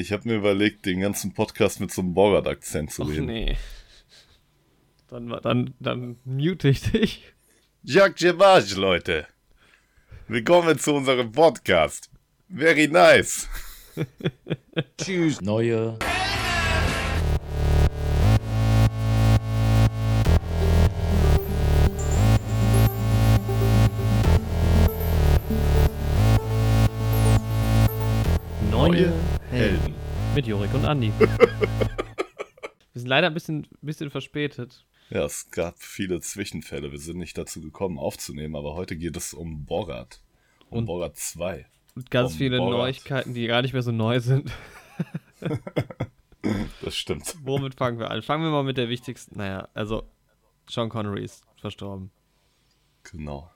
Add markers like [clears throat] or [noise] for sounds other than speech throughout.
Ich habe mir überlegt, den ganzen Podcast mit so einem Borat-Akzent zu Ach reden. nee. Dann, dann, dann mute ich dich. Jacques Gevage, Leute. Willkommen zu unserem Podcast. Very nice. [laughs] Tschüss. Neue Andi. [laughs] Wir sind leider ein bisschen, bisschen verspätet. Ja, es gab viele Zwischenfälle. Wir sind nicht dazu gekommen aufzunehmen, aber heute geht es um Borat. Um Und- Borat 2. Und ganz Um viele Borat. Neuigkeiten, die gar nicht mehr so neu sind. [laughs] Das stimmt. Womit fangen wir an? Fangen wir mal mit der wichtigsten. Naja, also Sean Connery ist verstorben. Genau.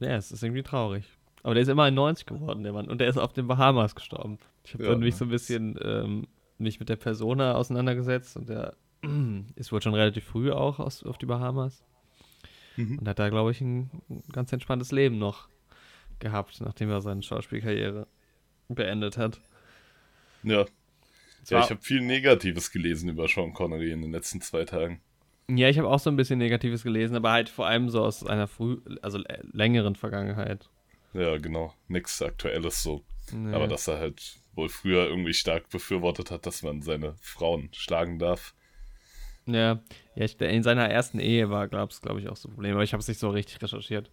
Ja, es ist irgendwie traurig. Aber der ist immer 90 geworden, der Mann. Und der ist auf den Bahamas gestorben. Ich habe Ja, mich ne? so ein bisschen ähm, mich mit der Persona auseinandergesetzt und der [clears throat] ist wohl schon relativ früh auch aus, auf die Bahamas. Mhm. Und hat da, glaube ich, ein, ganz entspanntes Leben noch gehabt, nachdem er seine Schauspielkarriere beendet hat. Ja. Ja, ich habe viel Negatives gelesen über Sean Connery in den letzten zwei Tagen. Ja, ich habe auch so ein bisschen Negatives gelesen, aber halt vor allem so aus einer früh, also längeren Vergangenheit. Ja, genau. Nix Aktuelles so. Nee. Aber dass er halt wohl früher irgendwie stark befürwortet hat, dass man seine Frauen schlagen darf. Ja, ja in seiner ersten Ehe war, glaub's, glaube ich, auch so ein Problem, aber ich habe es nicht so richtig recherchiert.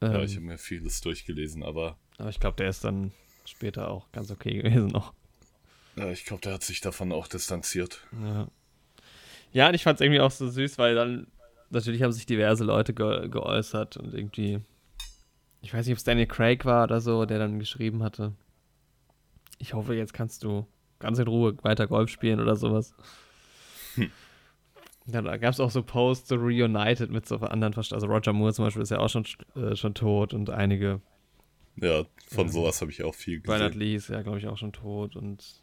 Ähm, Ja, ich habe mir vieles durchgelesen, aber aber ich glaube, der ist dann später auch ganz okay gewesen noch. ja, ich glaube, der hat sich davon auch distanziert. Ja. Ja, und ich fand es irgendwie auch so süß, weil dann natürlich haben sich diverse Leute ge geäußert und irgendwie, ich weiß nicht, ob es Daniel Craig war oder so, der dann geschrieben hatte. Ich hoffe, jetzt kannst du ganz in Ruhe weiter Golf spielen oder sowas. Ja, da gab es auch so Posts, so reunited mit so anderen Verst Also Roger Moore zum Beispiel ist ja auch schon, äh, schon tot und einige. Ja, von Ja. sowas habe ich auch viel Bernard gesehen. Lee ist ja, glaube ich, auch schon tot und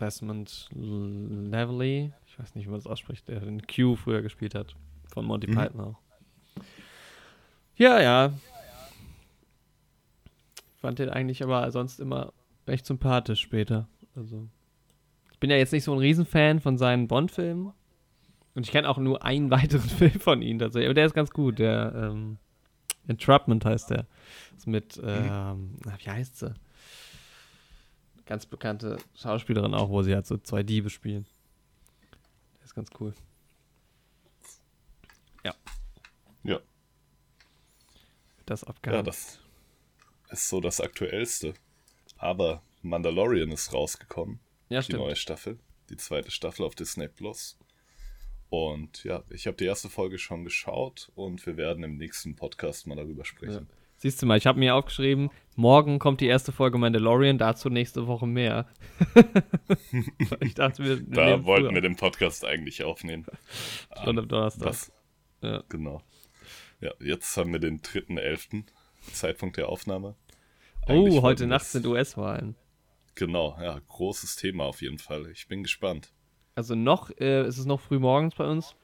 Desmond Levely, ich weiß nicht, wie man das ausspricht, der den Q früher gespielt hat, von Monty Mhm. Python auch. Ja, ja. Fand den eigentlich aber sonst immer recht sympathisch später. Also, ich bin ja jetzt nicht so ein Riesenfan von seinen Bond-Filmen. Und ich kenne auch nur einen [laughs] weiteren Film von ihm tatsächlich. Aber der ist ganz gut. Der ähm, Entrapment heißt der. Ist mit, ähm, na, wie heißt sie? Ganz bekannte Schauspielerin auch, wo sie halt so zwei Diebe spielen. Der ist ganz cool. Ja. Ja. Das Ja, abgehakt. das ist so das Aktuellste. Aber Mandalorian ist rausgekommen, ja, die stimmt. neue Staffel, die zweite Staffel auf Disney Plus. Und ja, ich habe die erste Folge schon geschaut und wir werden im nächsten Podcast mal darüber sprechen. Siehst du mal, ich habe mir aufgeschrieben, morgen kommt die erste Folge Mandalorian, dazu nächste Woche mehr. [laughs] ich dachte, wir, Da wollten früher. wir den Podcast eigentlich aufnehmen. Schon am Donnerstag. Das, Ja. genau. Ja, jetzt haben wir den 3.11. Zeitpunkt der Aufnahme. Oh, heute Nacht das- sind US-Wahlen. Genau, ja, großes Thema auf jeden Fall. Ich bin gespannt. Also noch äh, ist es noch früh morgens bei uns.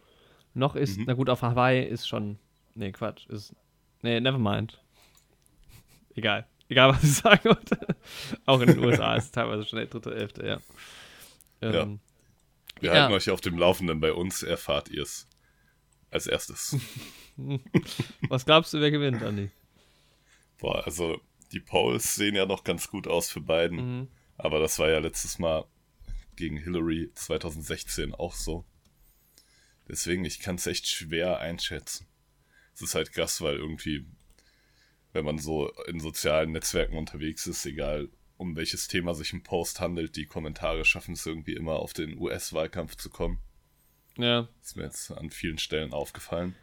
Noch ist, Mhm. na gut, auf Hawaii ist schon. Nee, Quatsch. Ist. Nee, never mind. [laughs] Egal. Egal, was ich sagen wollte. [laughs] Auch in den USA ist es teilweise schon der dritte, elfte, ja. Ähm, Wir Ja. halten euch auf dem Laufenden. Bei uns erfahrt ihr es als erstes. [laughs] Was glaubst du, wer gewinnt, Andi? Boah, also die Polls sehen ja noch ganz gut aus für beiden. Mhm. Aber das war ja letztes Mal gegen Hillary 2016 auch so. Deswegen, ich kann es echt schwer einschätzen. Es ist halt krass, weil irgendwie, wenn man so in sozialen Netzwerken unterwegs ist, egal um welches Thema sich ein Post handelt, die Kommentare schaffen es irgendwie immer auf den US-Wahlkampf zu kommen. Ja. Ist mir jetzt an vielen Stellen aufgefallen.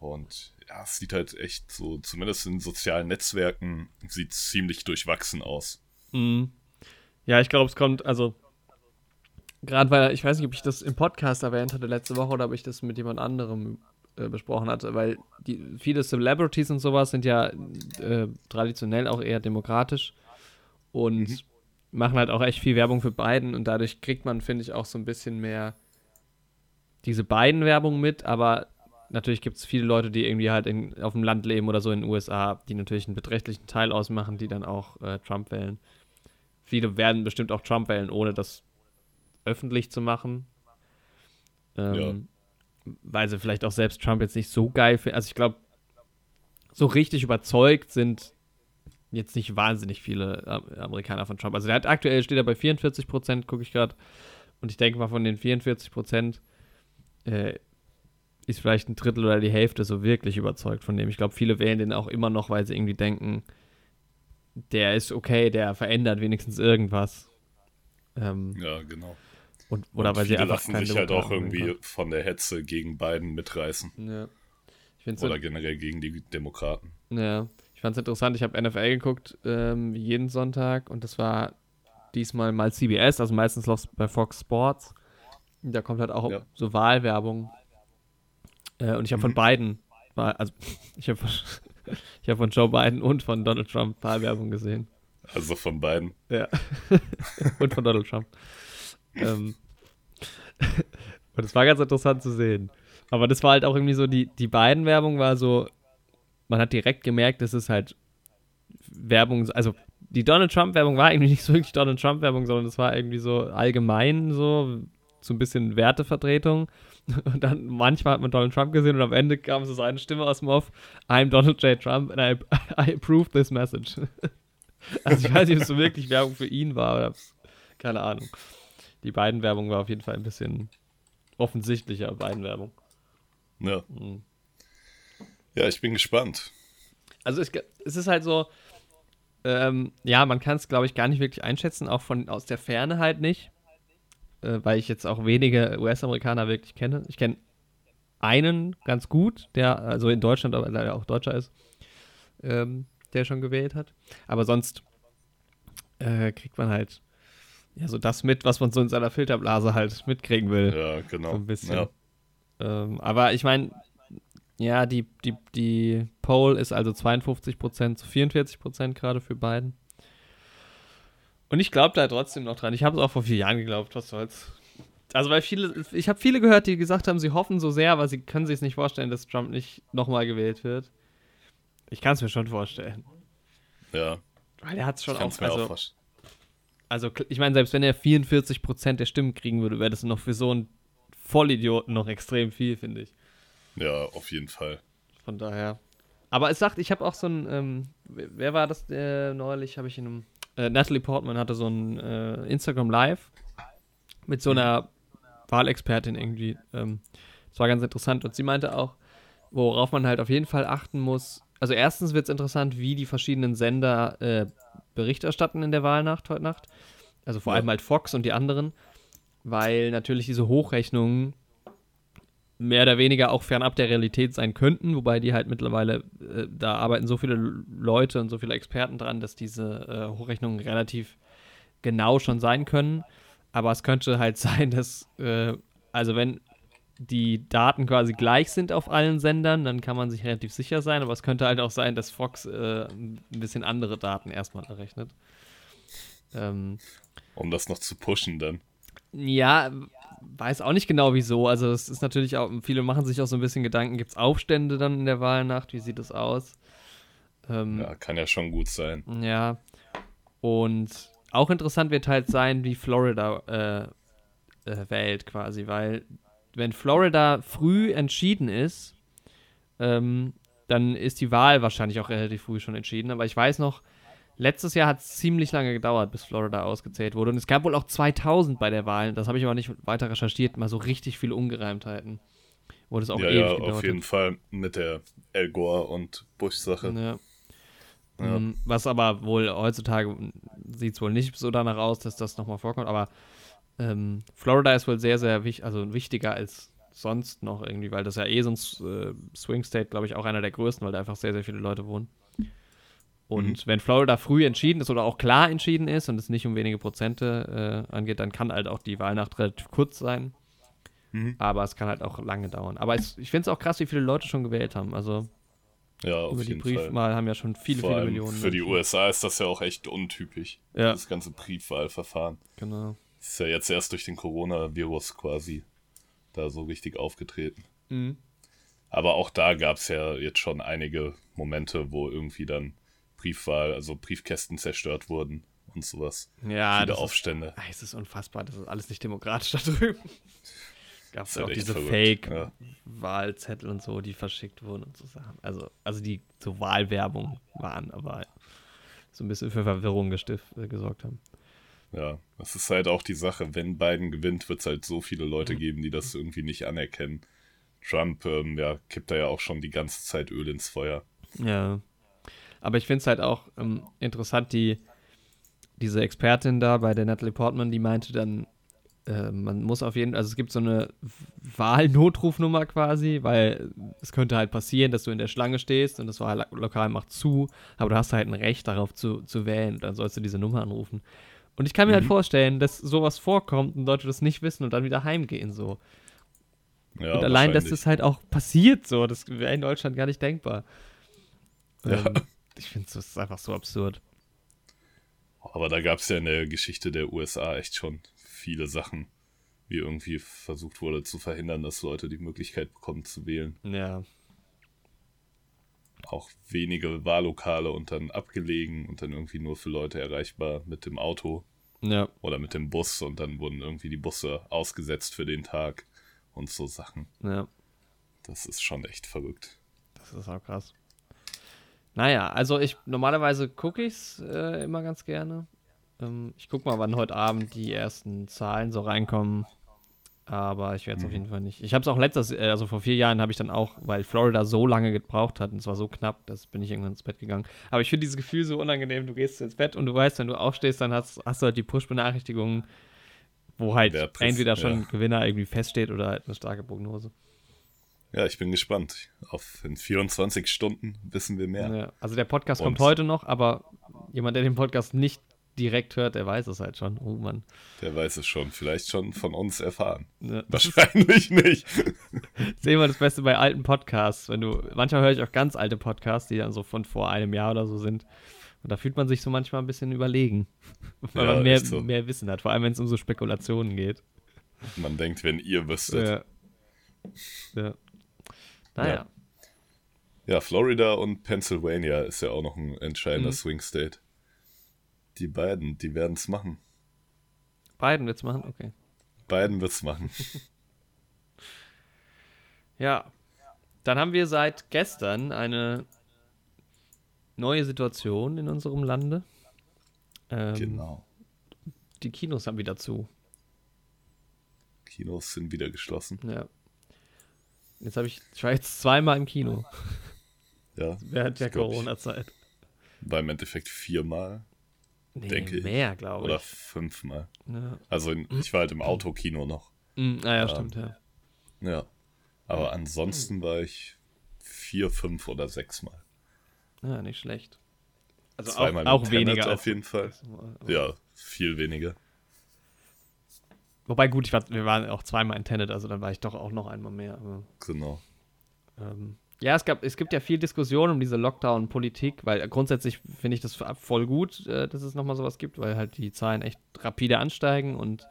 Und ja, es sieht halt echt so, zumindest in sozialen Netzwerken, sieht ziemlich durchwachsen aus. Mhm. Ja, ich glaube, es kommt, also. Gerade weil, ich weiß nicht, ob ich das im Podcast erwähnt hatte letzte Woche oder ob ich das mit jemand anderem äh, besprochen hatte, weil die, viele Celebrities und sowas sind ja äh, traditionell auch eher demokratisch und Mhm. machen halt auch echt viel Werbung für Biden und dadurch kriegt man, finde ich, auch so ein bisschen mehr diese beiden Werbung mit, aber natürlich gibt es viele Leute, die irgendwie halt in, auf dem Land leben oder so in den USA, die natürlich einen beträchtlichen Teil ausmachen, die dann auch äh, Trump wählen. viele werden bestimmt auch Trump wählen, ohne das öffentlich zu machen. Ähm, Weil sie vielleicht auch selbst Trump jetzt nicht so geil finden. Also ich glaube, so richtig überzeugt sind jetzt nicht wahnsinnig viele Amerikaner von Trump. Also der hat aktuell steht er bei 44 Prozent, gucke ich gerade. Und ich denke mal, von den 44 Prozent äh, ist vielleicht ein Drittel oder die Hälfte so wirklich überzeugt von dem. Ich glaube, viele wählen den auch immer noch, weil sie irgendwie denken, der ist okay, der verändert wenigstens irgendwas. Ähm, ja, genau. Und, oder und weil sie einfach lassen sich halt auch irgendwie haben. von der Hetze gegen Biden mitreißen. Ja. oder generell gegen die Demokraten. Ja. Ich fand es interessant, ich habe NFL geguckt ähm, jeden Sonntag und das war diesmal mal CBS, also meistens läuft bei Fox Sports. Da kommt halt auch ja. so Wahlwerbung. Äh, und ich habe mhm. [laughs] von beiden, also ich habe ich hab von Joe Biden und von Donald Trump Wahlwerbung gesehen. Also von beiden? Ja. [laughs] und von Donald Trump. ähm, [laughs] und es war ganz interessant zu sehen. Aber das war halt auch irgendwie so, die, die beiden Werbung war so, man hat direkt gemerkt, es ist halt Werbung, also die Donald Trump-Werbung war eigentlich nicht so wirklich Donald Trump-Werbung, sondern es war irgendwie so allgemein so, so ein bisschen Wertevertretung. [laughs] Und dann manchmal hat man Donald Trump gesehen und am Ende kam so seine Stimme aus dem Off: I'm Donald J. Trump and I, [laughs] I approve this message. [laughs] also ich weiß nicht, ob es so wirklich Werbung für ihn war oder keine Ahnung. Die beiden Werbung war auf jeden Fall ein bisschen offensichtlicher, beiden Werbung. Ja. Mhm. Ja, ich bin gespannt. Also es, es ist halt so, ähm, ja, man kann es, glaube ich, gar nicht wirklich einschätzen, auch von aus der Ferne halt nicht, äh, weil ich jetzt auch wenige US-Amerikaner wirklich kenne. Ich kenne einen ganz gut, der also in Deutschland aber leider auch Deutscher ist, ähm, der schon gewählt hat. Aber sonst äh, kriegt man halt ja so das mit, was man so in seiner Filterblase halt mitkriegen will. Ja, genau. So ein bisschen. Ja. Ähm, aber ich meine, ja, die, die, die Poll ist also 52% zu 44% gerade für Biden. Und ich glaube da trotzdem noch dran. Ich habe es auch vor vier Jahren geglaubt, was soll's. Also, weil viele, ich habe viele gehört, die gesagt haben, sie hoffen so sehr, aber sie können sich nicht vorstellen, dass Trump nicht nochmal gewählt wird. Ich kann es mir schon vorstellen. Ja. Weil er hat es schon auch, also, auch also, ich meine, selbst wenn er 44% der Stimmen kriegen würde, wäre das noch für so einen Vollidioten noch extrem viel, finde ich. Ja, auf jeden Fall. Von daher. Aber es sagt, ich habe auch so ein, ähm, wer war das äh, neulich? Habe ich in einem, äh, Natalie Portman hatte so ein äh, Instagram Live mit so einer Wahlexpertin irgendwie. Ähm, das war ganz interessant und sie meinte auch, worauf man halt auf jeden Fall achten muss. Also erstens wird es interessant, wie die verschiedenen Sender äh, Bericht erstatten in der Wahlnacht heute Nacht. Also vor ja. allem halt Fox und die anderen, weil natürlich diese Hochrechnungen mehr oder weniger auch fernab der Realität sein könnten, wobei die halt mittlerweile, äh, da arbeiten so viele Leute und so viele Experten dran, dass diese äh, Hochrechnungen relativ genau schon sein können. Aber es könnte halt [laughs] sein, dass, äh, also wenn die Daten quasi gleich sind auf allen Sendern, dann kann man sich relativ sicher sein, aber es könnte halt auch sein, dass Fox äh, ein bisschen andere Daten erstmal errechnet. Ähm, um das noch zu pushen dann. Ja, weiß auch nicht genau wieso. Also es ist natürlich auch, viele machen sich auch so ein bisschen Gedanken, gibt es Aufstände dann in der Wahlnacht? Wie sieht das aus? Ähm, ja, kann ja schon gut sein. Ja. Und auch interessant wird halt sein, wie Florida äh, äh, wählt quasi, weil wenn Florida früh entschieden ist, ähm, dann ist die Wahl wahrscheinlich auch relativ früh schon entschieden. Aber ich weiß noch, Letztes Jahr hat es ziemlich lange gedauert, bis Florida ausgezählt wurde. Und es gab wohl auch 2000 bei der Wahl. Das habe ich aber nicht weiter recherchiert. Mal so richtig viele Ungereimtheiten. Wurde es auch ja, ewig ja, gedauert auf jeden. Fall mit der El Gore und Bush-Sache. Ja. Ja. Mm, was aber wohl heutzutage sieht es wohl nicht so danach aus, dass das nochmal vorkommt. Aber ähm, Florida ist wohl sehr, sehr wichtig, also wichtiger als sonst noch irgendwie, weil das ja eh so ein äh, Swing State, glaube ich, auch einer der größten, weil da einfach sehr, sehr viele Leute wohnen. Und mhm. wenn Florida früh entschieden ist oder auch klar entschieden ist und es nicht um wenige Prozente äh, angeht, dann kann halt auch die Wahlnacht relativ kurz sein. Mhm. Aber es kann halt auch lange dauern. Aber es, ich finde es auch krass, wie viele Leute schon gewählt haben. Also ja, über die Briefwahl haben ja schon viele, Vor viele Millionen. Für die USA ist das ja auch echt untypisch. Ja. Das ganze Briefwahlverfahren. Genau. Ist ja jetzt erst durch den Coronavirus quasi da so richtig aufgetreten. Mhm. Aber auch da gab es ja jetzt schon einige Momente, wo irgendwie dann Briefwahl, also Briefkästen zerstört wurden und sowas. Ja, Viele das ist, Aufstände. Ah, es ist unfassbar, das ist alles nicht demokratisch [laughs] da drüben. Gab es ist ja auch halt echt diese verrückt, ja. Fake-Wahlzettel und so, die verschickt wurden und so Sachen. Also, also die so Wahlwerbung waren, aber so ein bisschen für Verwirrung gestift, äh, gesorgt haben. Ja, das ist halt auch die Sache. Wenn Biden gewinnt, wird es halt so viele Mhm. Leute geben, die das irgendwie nicht anerkennen. Trump, ähm, ja, kippt da ja auch schon die ganze Zeit Öl ins Feuer. Ja. Aber ich finde es halt auch ähm, interessant, die, diese Expertin da bei der Natalie Portman, die meinte dann, äh, man muss auf jeden also es gibt so eine Wahlnotrufnummer quasi, weil es könnte halt passieren, dass du in der Schlange stehst und das Wahllokal macht zu, aber du hast halt ein Recht darauf zu, zu wählen und dann sollst du diese Nummer anrufen. Und ich kann mir halt Mhm. vorstellen, dass sowas vorkommt und Leute das nicht wissen und dann wieder heimgehen so. Ja, und allein, dass das halt auch passiert so, das wäre in Deutschland gar nicht denkbar. Ja. Ähm, ich finde, ist einfach so absurd. Aber da gab es ja in der Geschichte der USA echt schon viele Sachen, wie irgendwie versucht wurde zu verhindern, dass Leute die Möglichkeit bekommen zu wählen. Ja. Auch wenige Wahllokale und dann abgelegen und dann irgendwie nur für Leute erreichbar mit dem Auto Ja. oder mit dem Bus und dann wurden irgendwie die Busse ausgesetzt für den Tag und so Sachen. Ja. Das ist schon echt verrückt. Das ist auch krass. Naja, also ich normalerweise gucke ich es äh, immer ganz gerne. Ähm, ich gucke mal, wann heute Abend die ersten Zahlen so reinkommen. Aber ich werde es auf jeden Fall nicht. Ich habe es auch letztes, äh, also vor vier Jahren habe ich dann auch, weil Florida so lange gebraucht hat und es war so knapp, dass bin ich irgendwann ins Bett gegangen. Aber ich finde dieses Gefühl so unangenehm. Du gehst ins Bett und du weißt, wenn du aufstehst, dann hast, hast du halt die Push-Benachrichtigungen, wo halt entweder schon ja. ein Gewinner irgendwie feststeht oder halt eine starke Prognose. Ja, ich bin gespannt. Auf in 24 Stunden wissen wir mehr. Ja, also der Podcast Und- kommt heute noch, aber jemand, der den Podcast nicht direkt hört, der weiß es halt schon. Oh Mann. Der weiß es schon. Vielleicht schon von uns erfahren. Ja. [laughs] [laughs] Wahrscheinlich nicht. Sehen wir das Beste bei alten Podcasts. Wenn du, manchmal höre ich auch ganz alte Podcasts, die dann so von vor einem Jahr oder so sind. Und da fühlt man sich so manchmal ein bisschen überlegen, [laughs] weil Ja, man mehr, so. mehr Wissen hat, vor allem wenn es um so Spekulationen geht. Man denkt, wenn ihr wüsstet. Ja. ja. Naja. Ja. Ja, Florida und Pennsylvania ist ja auch noch ein entscheidender Mhm. Swing State. Die beiden, die werden es machen. Beiden wird's machen? Okay. Biden wird's machen. [laughs] Ja. Dann haben wir seit gestern eine neue Situation in unserem Lande. Ähm, genau. Die Kinos haben wieder zu. Kinos sind wieder geschlossen. Ja. Jetzt habe ich, ich war jetzt zweimal im Kino Ja. [laughs] während der Corona-Zeit. War im Endeffekt viermal Nee, denke ich. mehr, glaube oder ich. fünfmal. Ja. Also in, ich war halt im Autokino noch. Mm, ah ja, stimmt, ja. Ja. Aber ansonsten war ich vier, fünf oder sechs Mal. Ja, nicht schlecht. Also Zweimal auch, auch weniger. auf jeden Fall. Ja, viel weniger. Wobei, gut, ich war, wir waren auch zweimal in Tenet, also dann war ich doch auch noch einmal mehr. Aber, Genau. ähm, ja, es, gab, es gibt ja viel Diskussion um diese Lockdown-Politik, weil grundsätzlich finde ich das voll gut, äh, dass es nochmal sowas gibt, weil halt die Zahlen echt rapide ansteigen und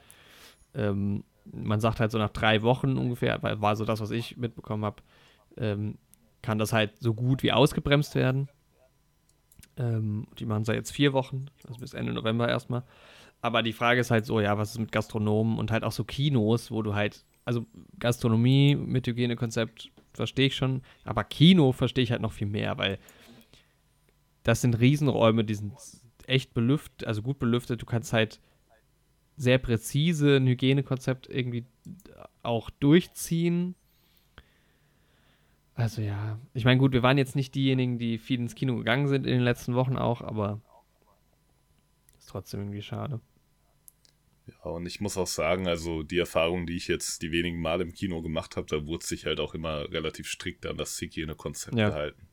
ähm, man sagt halt so nach drei Wochen ungefähr, weil war so das, was ich mitbekommen habe, ähm, kann das halt so gut wie ausgebremst werden. Ähm, die machen es ja jetzt vier Wochen, also bis Ende November erstmal. Aber die Frage ist halt so, ja, was ist mit Gastronomen und halt auch so Kinos, wo du halt, also Gastronomie mit Hygienekonzept verstehe ich schon, aber Kino verstehe ich halt noch viel mehr, weil das sind Riesenräume, die sind echt belüftet, also gut belüftet. Du kannst halt sehr präzise ein Hygienekonzept irgendwie auch durchziehen. Also ja, ich meine, gut, wir waren jetzt nicht diejenigen, die viel ins Kino gegangen sind in den letzten Wochen auch, aber ist trotzdem irgendwie schade. Ja, und ich muss auch sagen, also die Erfahrung, die ich jetzt die wenigen Mal im Kino gemacht habe, da wurde sich halt auch immer relativ strikt an das Hygienekonzept Ja. gehalten.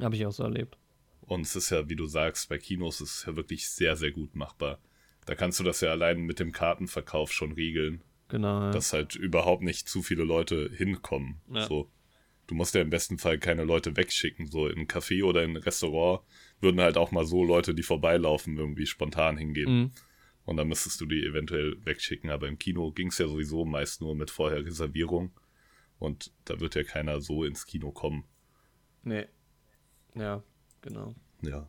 Habe ich auch so erlebt. Und es ist ja, wie du sagst, bei Kinos ist es ja wirklich sehr, sehr gut machbar. Da kannst du das ja allein mit dem Kartenverkauf schon regeln, Genau. Ja. dass halt überhaupt nicht zu viele Leute hinkommen. Ja. So. Du musst ja im besten Fall keine Leute wegschicken. So in ein Café oder in ein Restaurant würden halt auch mal so Leute, die vorbeilaufen, irgendwie spontan hingehen. Mhm. Und dann müsstest du die eventuell wegschicken. Aber im Kino ging es ja sowieso meist nur mit vorher Reservierung. Und da wird ja keiner so ins Kino kommen. Nee. Ja, genau. Ja.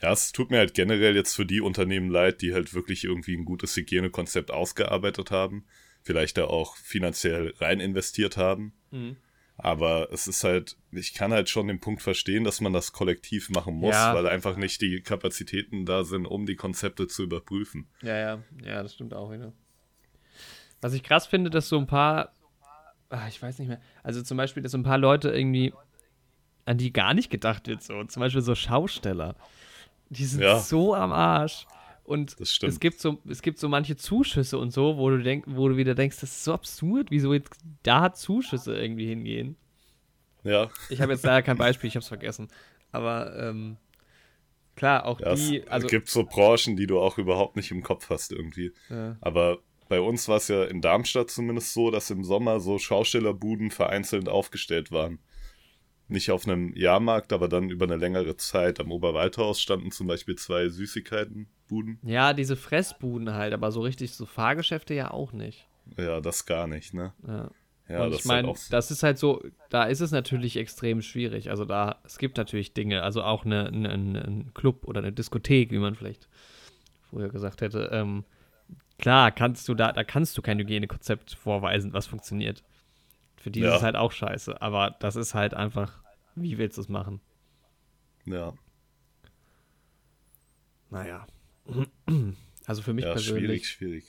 Ja, es tut mir halt generell jetzt für die Unternehmen leid, die halt wirklich irgendwie ein gutes Hygienekonzept ausgearbeitet haben, vielleicht da auch finanziell rein investiert haben. Mhm. Aber es ist halt, ich kann halt schon den Punkt verstehen, dass man das kollektiv machen muss, Ja. weil einfach nicht die Kapazitäten da sind, um die Konzepte zu überprüfen. Ja, ja, ja, das stimmt auch wieder. Was ich krass finde, dass so ein paar, ah, ich weiß nicht mehr, also zum Beispiel, dass so ein paar Leute irgendwie, an die gar nicht gedacht wird, so, zum Beispiel so Schausteller, die sind Ja. so am Arsch. Und es gibt so, es gibt so manche Zuschüsse und so, wo du denk, wo du wieder denkst, das ist so absurd, wieso jetzt da Zuschüsse irgendwie hingehen. Ja, Ich habe jetzt leider kein Beispiel, ich habe es vergessen. Aber ähm, klar, auch ja die, es also gibt so Branchen, die du auch überhaupt nicht im Kopf hast irgendwie. ja. Aber bei uns war es ja in Darmstadt zumindest so, dass im Sommer so Schaustellerbuden vereinzelt aufgestellt waren. Nicht auf einem Jahrmarkt, aber dann über eine längere Zeit. Am Oberwaldhaus standen zum Beispiel zwei Süßigkeitenbuden. Ja, diese Fressbuden halt, aber so richtig so Fahrgeschäfte ja auch nicht. Ja, das gar nicht, ne? Ja. Ja, und das ich meine, ist halt auch das ist halt so, da ist es natürlich extrem schwierig. Also da, es gibt natürlich Dinge, also auch eine, eine, eine, ein Club oder eine Diskothek, wie man vielleicht früher gesagt hätte. Ähm, klar, kannst du da, da kannst du kein Hygienekonzept vorweisen, was funktioniert. Für die Ja. ist es halt auch scheiße. Aber das ist halt einfach, wie willst du es machen? Ja, Naja. [clears throat] Also für mich ja persönlich. schwierig, schwierig.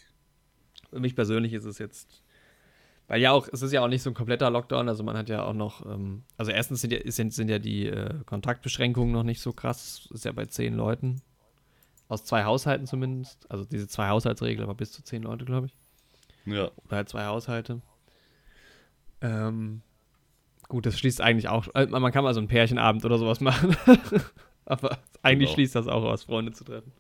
Für mich persönlich ist es jetzt. Weil ja auch, es ist ja auch nicht so ein kompletter Lockdown, also man hat ja auch noch, ähm, also erstens sind ja, sind, sind ja die äh, Kontaktbeschränkungen noch nicht so krass, ist ja bei zehn Leuten. Aus zwei Haushalten zumindest. Also diese zwei Haushaltsregel, aber bis zu zehn Leute, glaube ich. Ja, Oder halt zwei Haushalte. Ähm, gut, das schließt eigentlich auch, äh, man kann mal so einen Pärchenabend oder sowas [laughs] machen. aber eigentlich Genau. schließt das auch aus, Freunde zu treffen.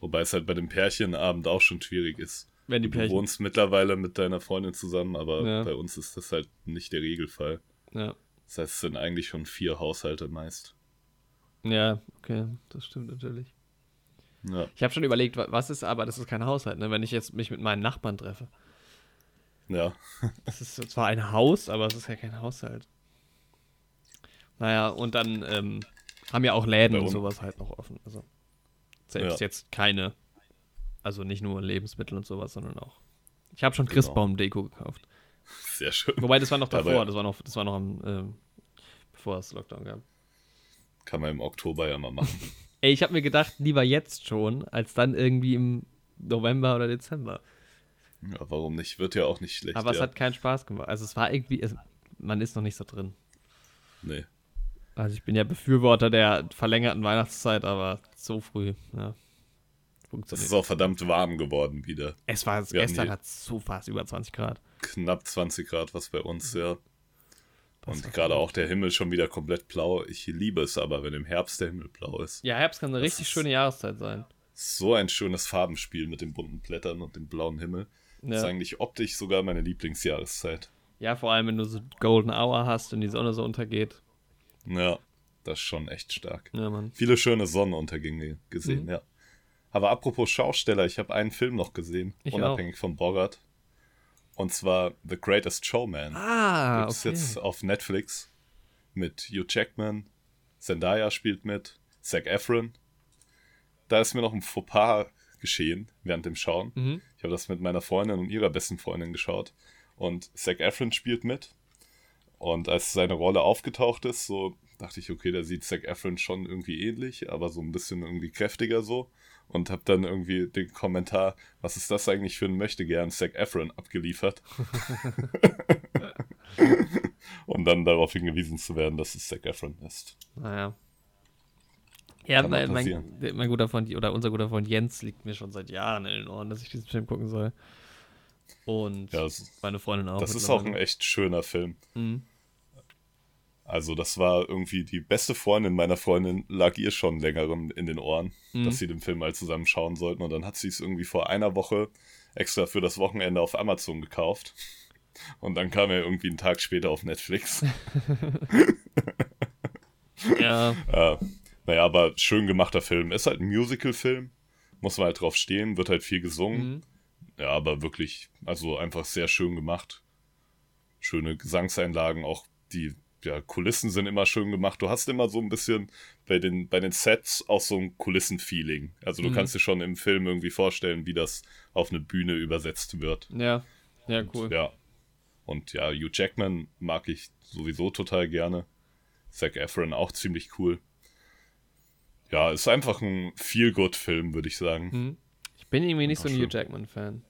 wobei es halt bei dem Pärchenabend auch schon schwierig ist. Wenn die Du Pärchen. wohnst mittlerweile mit deiner Freundin zusammen, aber Ja. bei uns ist das halt nicht der Regelfall. Ja. Das heißt, es sind eigentlich schon vier Haushalte meist. ja, okay, das stimmt natürlich. Ja, Ich habe schon überlegt, wa- was ist aber, das ist kein Haushalt, ne? wenn ich jetzt mich mit meinen Nachbarn treffe. Ja, [laughs] Das ist zwar ein Haus, aber es ist ja kein Haushalt. Naja, und dann ähm, haben ja auch Läden Bei und sowas halt noch offen. Also selbst Ja. jetzt keine, also nicht nur Lebensmittel und sowas, sondern auch. Ich habe schon Genau. Christbaum-Deko gekauft. sehr schön. Wobei, das war noch Dabei- davor, das war noch, das war noch am, ähm, bevor es Lockdown gab. Kann man im Oktober ja mal machen. [laughs] Ey, ich habe mir gedacht, lieber jetzt schon, als dann irgendwie im November oder Dezember. Ja, warum nicht? Wird ja auch nicht schlecht. Aber es ja. hat keinen Spaß gemacht. Also es war irgendwie, es, man ist noch nicht so drin. Nee. Also ich bin ja Befürworter der verlängerten Weihnachtszeit, aber so früh, ja. Es ist auch verdammt warm geworden wieder. Es war wir gestern hat es so fast über 20 Grad. Knapp 20 Grad, was bei uns, ja. Und gerade auch der Himmel schon wieder komplett blau. Ich liebe es aber, wenn im Herbst der Himmel blau ist. Ja, Herbst kann eine Das richtig schöne Jahreszeit sein. So ein schönes Farbenspiel mit den bunten Blättern und dem blauen Himmel. Das ist Ja. eigentlich optisch sogar meine Lieblingsjahreszeit. ja, vor allem wenn du so Golden Hour hast und die Sonne so untergeht. Ja, das ist schon echt stark. Ja, Mann. Viele schöne Sonnenuntergänge gesehen, Mhm. ja. Aber apropos Schausteller, ich habe einen Film noch gesehen, Ich unabhängig von Bogart. Und zwar The Greatest Showman. Ah, Gibt's okay. jetzt auf Netflix mit Hugh Jackman, Zendaya spielt mit, Zac Efron. Da ist mir noch ein Fauxpas geschehen während dem Schauen. Mhm. Ich habe das mit meiner Freundin und ihrer besten Freundin geschaut. Und Zac Efron spielt mit. Und als seine Rolle aufgetaucht ist, so dachte ich, okay, der sieht Zac Efron schon irgendwie ähnlich, aber so ein bisschen irgendwie kräftiger so. Und habe dann irgendwie den Kommentar, was ist das eigentlich für ein Möchtegern Zac Efron abgeliefert. [laughs] [laughs] um dann darauf hingewiesen zu werden, dass es Zac Efron ist. Naja. Ja, mein, mein, guter Freund, oder unser guter Freund Jens liegt mir schon seit Jahren in den Ohren, dass ich diesen Film gucken soll. Und Ja, das, meine Freundin auch. das ist auch ein echt schöner Film. Mhm. Also, das war irgendwie die beste Freundin meiner Freundin, lag ihr schon längerem in den Ohren, Mhm. dass sie den Film mal zusammen schauen sollten. Und dann hat sie es irgendwie vor einer Woche extra für das Wochenende auf Amazon gekauft. Und dann kam er irgendwie einen Tag später auf Netflix. [laughs] Ja, [laughs] äh, naja, aber schön gemachter Film. Ist halt ein Musical-Film. Muss man halt drauf stehen, wird halt viel gesungen. mhm. Ja, aber wirklich, also einfach sehr schön gemacht. Schöne Gesangseinlagen, auch die ja, Kulissen sind immer schön gemacht. Du hast immer so ein bisschen bei den, bei den Sets auch so ein Kulissenfeeling. Also du Mhm. kannst dir schon im Film irgendwie vorstellen, wie das auf eine Bühne übersetzt wird. Ja. Ja, cool. Und, ja. Und ja, Hugh Jackman mag ich sowieso total gerne. Zac Efron auch ziemlich cool. Ja, ist einfach ein Feel-Good-Film, würde ich sagen. Mhm. Ich bin irgendwie nicht so ein schön. Hugh Jackman-Fan.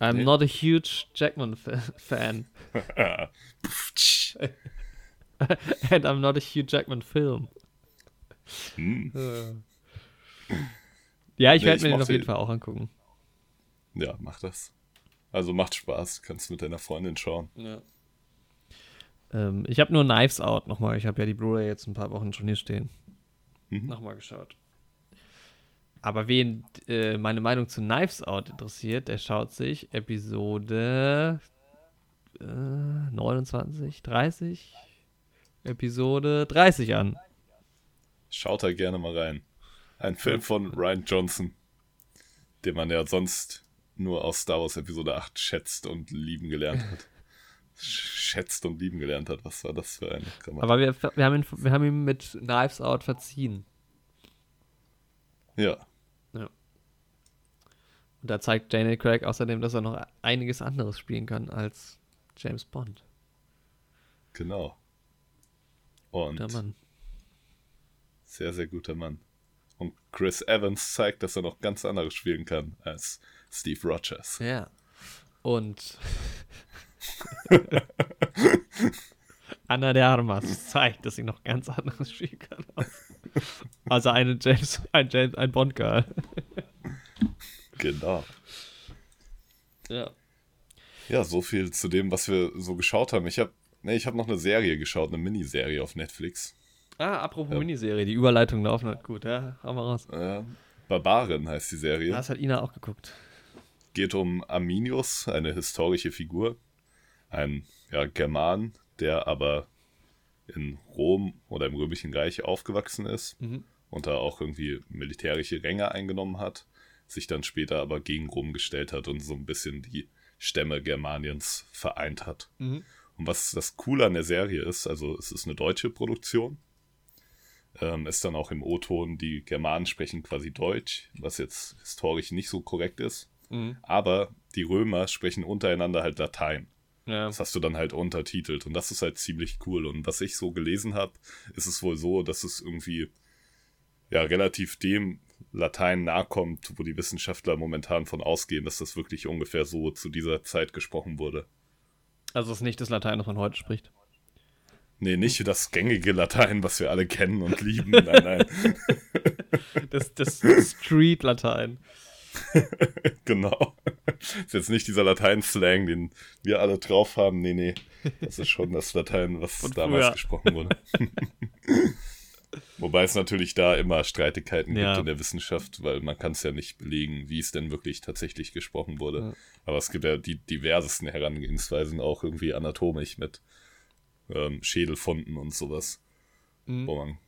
I'm Nee? not a huge Jackman-Fan. [laughs] And I'm not a Hugh Jackman-Film. Hm. Ja, ich Nee, werde ich mir den auf jeden Fall auch angucken. Ja, mach das. Also macht Spaß, kannst mit deiner Freundin schauen. Ja. Ähm, ich habe nur Knives Out nochmal. Ich habe ja die Blu-ray jetzt ein paar Wochen schon hier stehen. Mhm. Nochmal geschaut. Aber wen äh, meine Meinung zu Knives Out interessiert, der schaut sich Episode äh, 29, 30, Episode 30 an. Schaut da gerne mal rein. Ein Film von Ryan Johnson, den man ja sonst nur aus Star Wars Episode 8 schätzt und lieben gelernt hat. Schätzt und lieben gelernt hat. Was war das für eine Grammatik? Aber wir, wir, haben ihn, wir haben ihn mit Knives Out verziehen. Ja, Und da zeigt Daniel Craig außerdem, dass er noch einiges anderes spielen kann als James Bond. genau. Und Der Mann. sehr, sehr guter Mann. Und Chris Evans zeigt, dass er noch ganz anderes spielen kann als Steve Rogers. Ja. Und [laughs] Anna de Armas zeigt, dass sie noch ganz anderes spielen kann. Also eine James, ein James, ein Bond-Girl. Genau. Ja. Ja, so viel zu dem, was wir so geschaut haben. Ich habe nee, ich hab noch eine Serie geschaut, eine Miniserie auf Netflix. Ah, apropos Ja. Miniserie, die Überleitung laufen hat gut, ja. Hau mal raus. Äh, Barbaren heißt die Serie. Das hat Ina auch geguckt. geht um Arminius, eine historische Figur. Ein ja, German, der aber in Rom oder im Römischen Reich aufgewachsen ist Mhm. und da auch irgendwie militärische Ränge eingenommen hat, sich dann später aber gegen Rom gestellt hat und so ein bisschen die Stämme Germaniens vereint hat. Mhm. Und was das Coole an der Serie ist, also es ist eine deutsche Produktion, ähm, ist dann auch im O-Ton, die Germanen sprechen quasi Deutsch, was jetzt historisch nicht so korrekt ist. Mhm. Aber die Römer sprechen untereinander halt Latein. Ja. Das hast du dann halt untertitelt. Und das ist halt ziemlich cool. Und was ich so gelesen habe, ist es wohl so, dass es irgendwie ja relativ dem Latein nahe kommt, wo die Wissenschaftler momentan von ausgehen, dass das wirklich ungefähr so zu dieser Zeit gesprochen wurde. Also es ist nicht das Latein, das man heute spricht. Nee, nicht das gängige Latein, was wir alle kennen und lieben. [laughs] Nein, nein. Das, das Street-Latein. [laughs] genau. Ist jetzt nicht dieser Latein-Slang, den wir alle drauf haben. Nee, nee. Das ist schon das Latein, was Von damals früher. gesprochen wurde. [laughs] Wobei es natürlich da immer Streitigkeiten Ja. gibt in der Wissenschaft, weil man kann es ja nicht belegen, wie es denn wirklich tatsächlich gesprochen wurde. Ja. Aber es gibt ja die diversesten Herangehensweisen, auch irgendwie anatomisch mit ähm, Schädelfunden und sowas, Mhm. wo man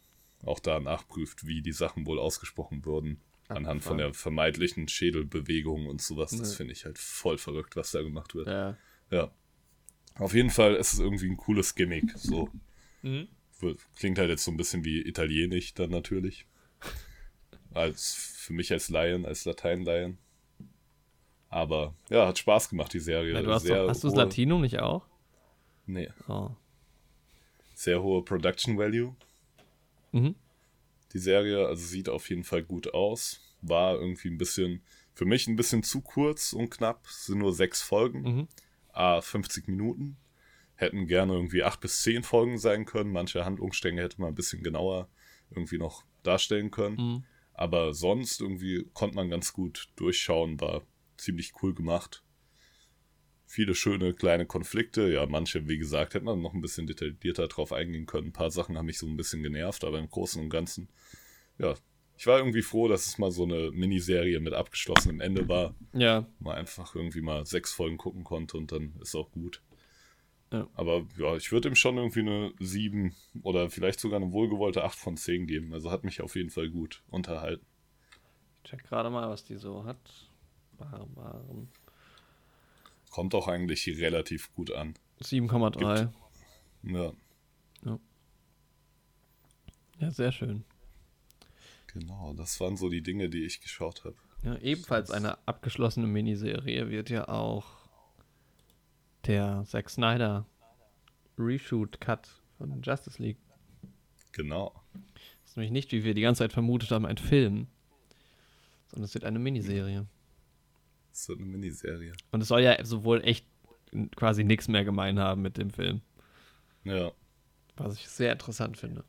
auch da nachprüft, wie die Sachen wohl ausgesprochen wurden. Anhand von der vermeintlichen Schädelbewegung und sowas. Das finde ich halt voll verrückt, was da gemacht wird. Ja. Ja. Auf jeden Fall ist es irgendwie ein cooles Gimmick. So. Mhm. Klingt halt jetzt so ein bisschen wie Italienisch dann natürlich. Als für mich als Laien, als Latein-Laien. Aber ja, hat Spaß gemacht, die Serie. Ja, du hast, sehr doch, hast du das Latinum nicht auch? Nee, Oh. sehr hohe Production Value. Mhm. Die Serie, also sieht auf jeden Fall gut aus. War irgendwie ein bisschen, für mich ein bisschen zu kurz und knapp. Es sind nur sechs Folgen. Mhm. A 50 Minuten. Hätten gerne irgendwie acht bis zehn Folgen sein können. Manche Handlungsstränge hätte man ein bisschen genauer irgendwie noch darstellen können. Mhm. Aber sonst irgendwie konnte man ganz gut durchschauen. War ziemlich cool gemacht. Viele schöne kleine Konflikte. Ja, manche, wie gesagt, hätte man noch ein bisschen detaillierter drauf eingehen können. Ein paar Sachen haben mich so ein bisschen genervt, aber im Großen und Ganzen, ja, ich war irgendwie froh, dass es mal so eine Miniserie mit abgeschlossenem Ende war Ja. man einfach irgendwie mal sechs Folgen gucken konnte und dann ist auch gut. Ja. Aber ja, ich würde ihm schon irgendwie eine 7 oder vielleicht sogar eine wohlgewollte 8 von 10 geben. Also hat mich auf jeden Fall gut unterhalten. Ich check gerade mal, was die so hat. Barbaren. Kommt auch eigentlich relativ gut an. 7,3. Ja. Ja, sehr schön. Genau, das waren so die Dinge, die ich geschaut habe. Ja, ebenfalls eine abgeschlossene Miniserie wird ja auch der Zack Snyder Reshoot-Cut von Justice League. Genau. Das ist nämlich nicht, wie wir die ganze Zeit vermutet haben, ein Film, sondern es wird eine Miniserie. Wird eine Miniserie. Und es soll ja sowohl echt quasi nichts mehr gemein haben mit dem Film, Ja. was ich sehr interessant finde.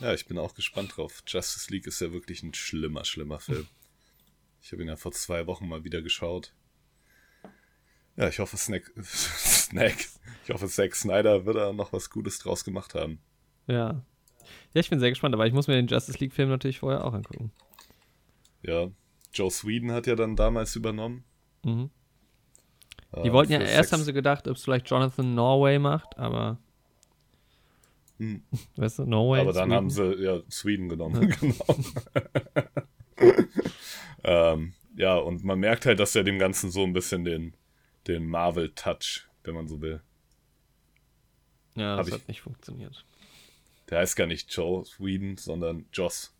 Ja, ich bin auch gespannt drauf. Justice League ist ja wirklich ein schlimmer, schlimmer Film. Ich habe ihn ja vor zwei Wochen mal wieder geschaut. Ja, ich hoffe, Snack, [laughs] Snack. Ich hoffe, Zack Snyder wird da noch was Gutes draus gemacht haben. Ja. Ja, ich bin sehr gespannt, aber ich muss mir den Justice League-Film natürlich vorher auch angucken. Ja, Joe Sweden hat ja dann damals übernommen. Mhm. Äh, Die wollten ja, erst Sex- haben sie gedacht, ob es vielleicht Jonathan Norway macht, aber. Hm. [laughs] Weißt du, Norway? Aber dann Sweden? haben sie ja Sweden genommen, [laughs] genau. [laughs] ähm, ja, und man merkt halt, dass er dem Ganzen so ein bisschen den, den Marvel-Touch, wenn man so will. Ja, das hab ich- hat nicht funktioniert. Der heißt gar nicht Joe Sweden, sondern Joss.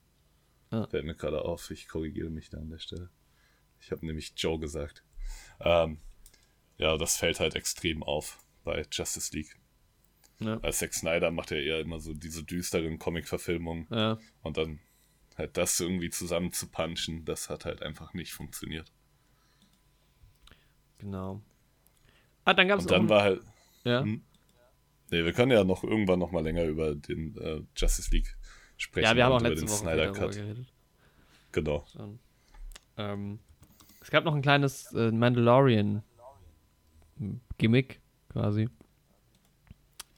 Ja. Fällt mir gerade auf, ich korrigiere mich da an der Stelle. Ich habe nämlich Joe gesagt. Ähm, ja, das fällt halt extrem auf bei Justice League. Ja. Als Zack Snyder macht er eher immer so diese düsteren Comic-Verfilmungen Ja. und dann halt das irgendwie zusammen zu punchen, das hat halt einfach nicht funktioniert. Genau. Ah, dann gab es Und dann war halt, Ja. Hm? nee, wir können ja noch irgendwann noch mal länger über den äh, Justice League sprechen. ja, wir haben auch letzte den Woche Snyder Cut. geredet. Genau. Ähm, es gab noch ein kleines äh, Mandalorian-Gimmick quasi.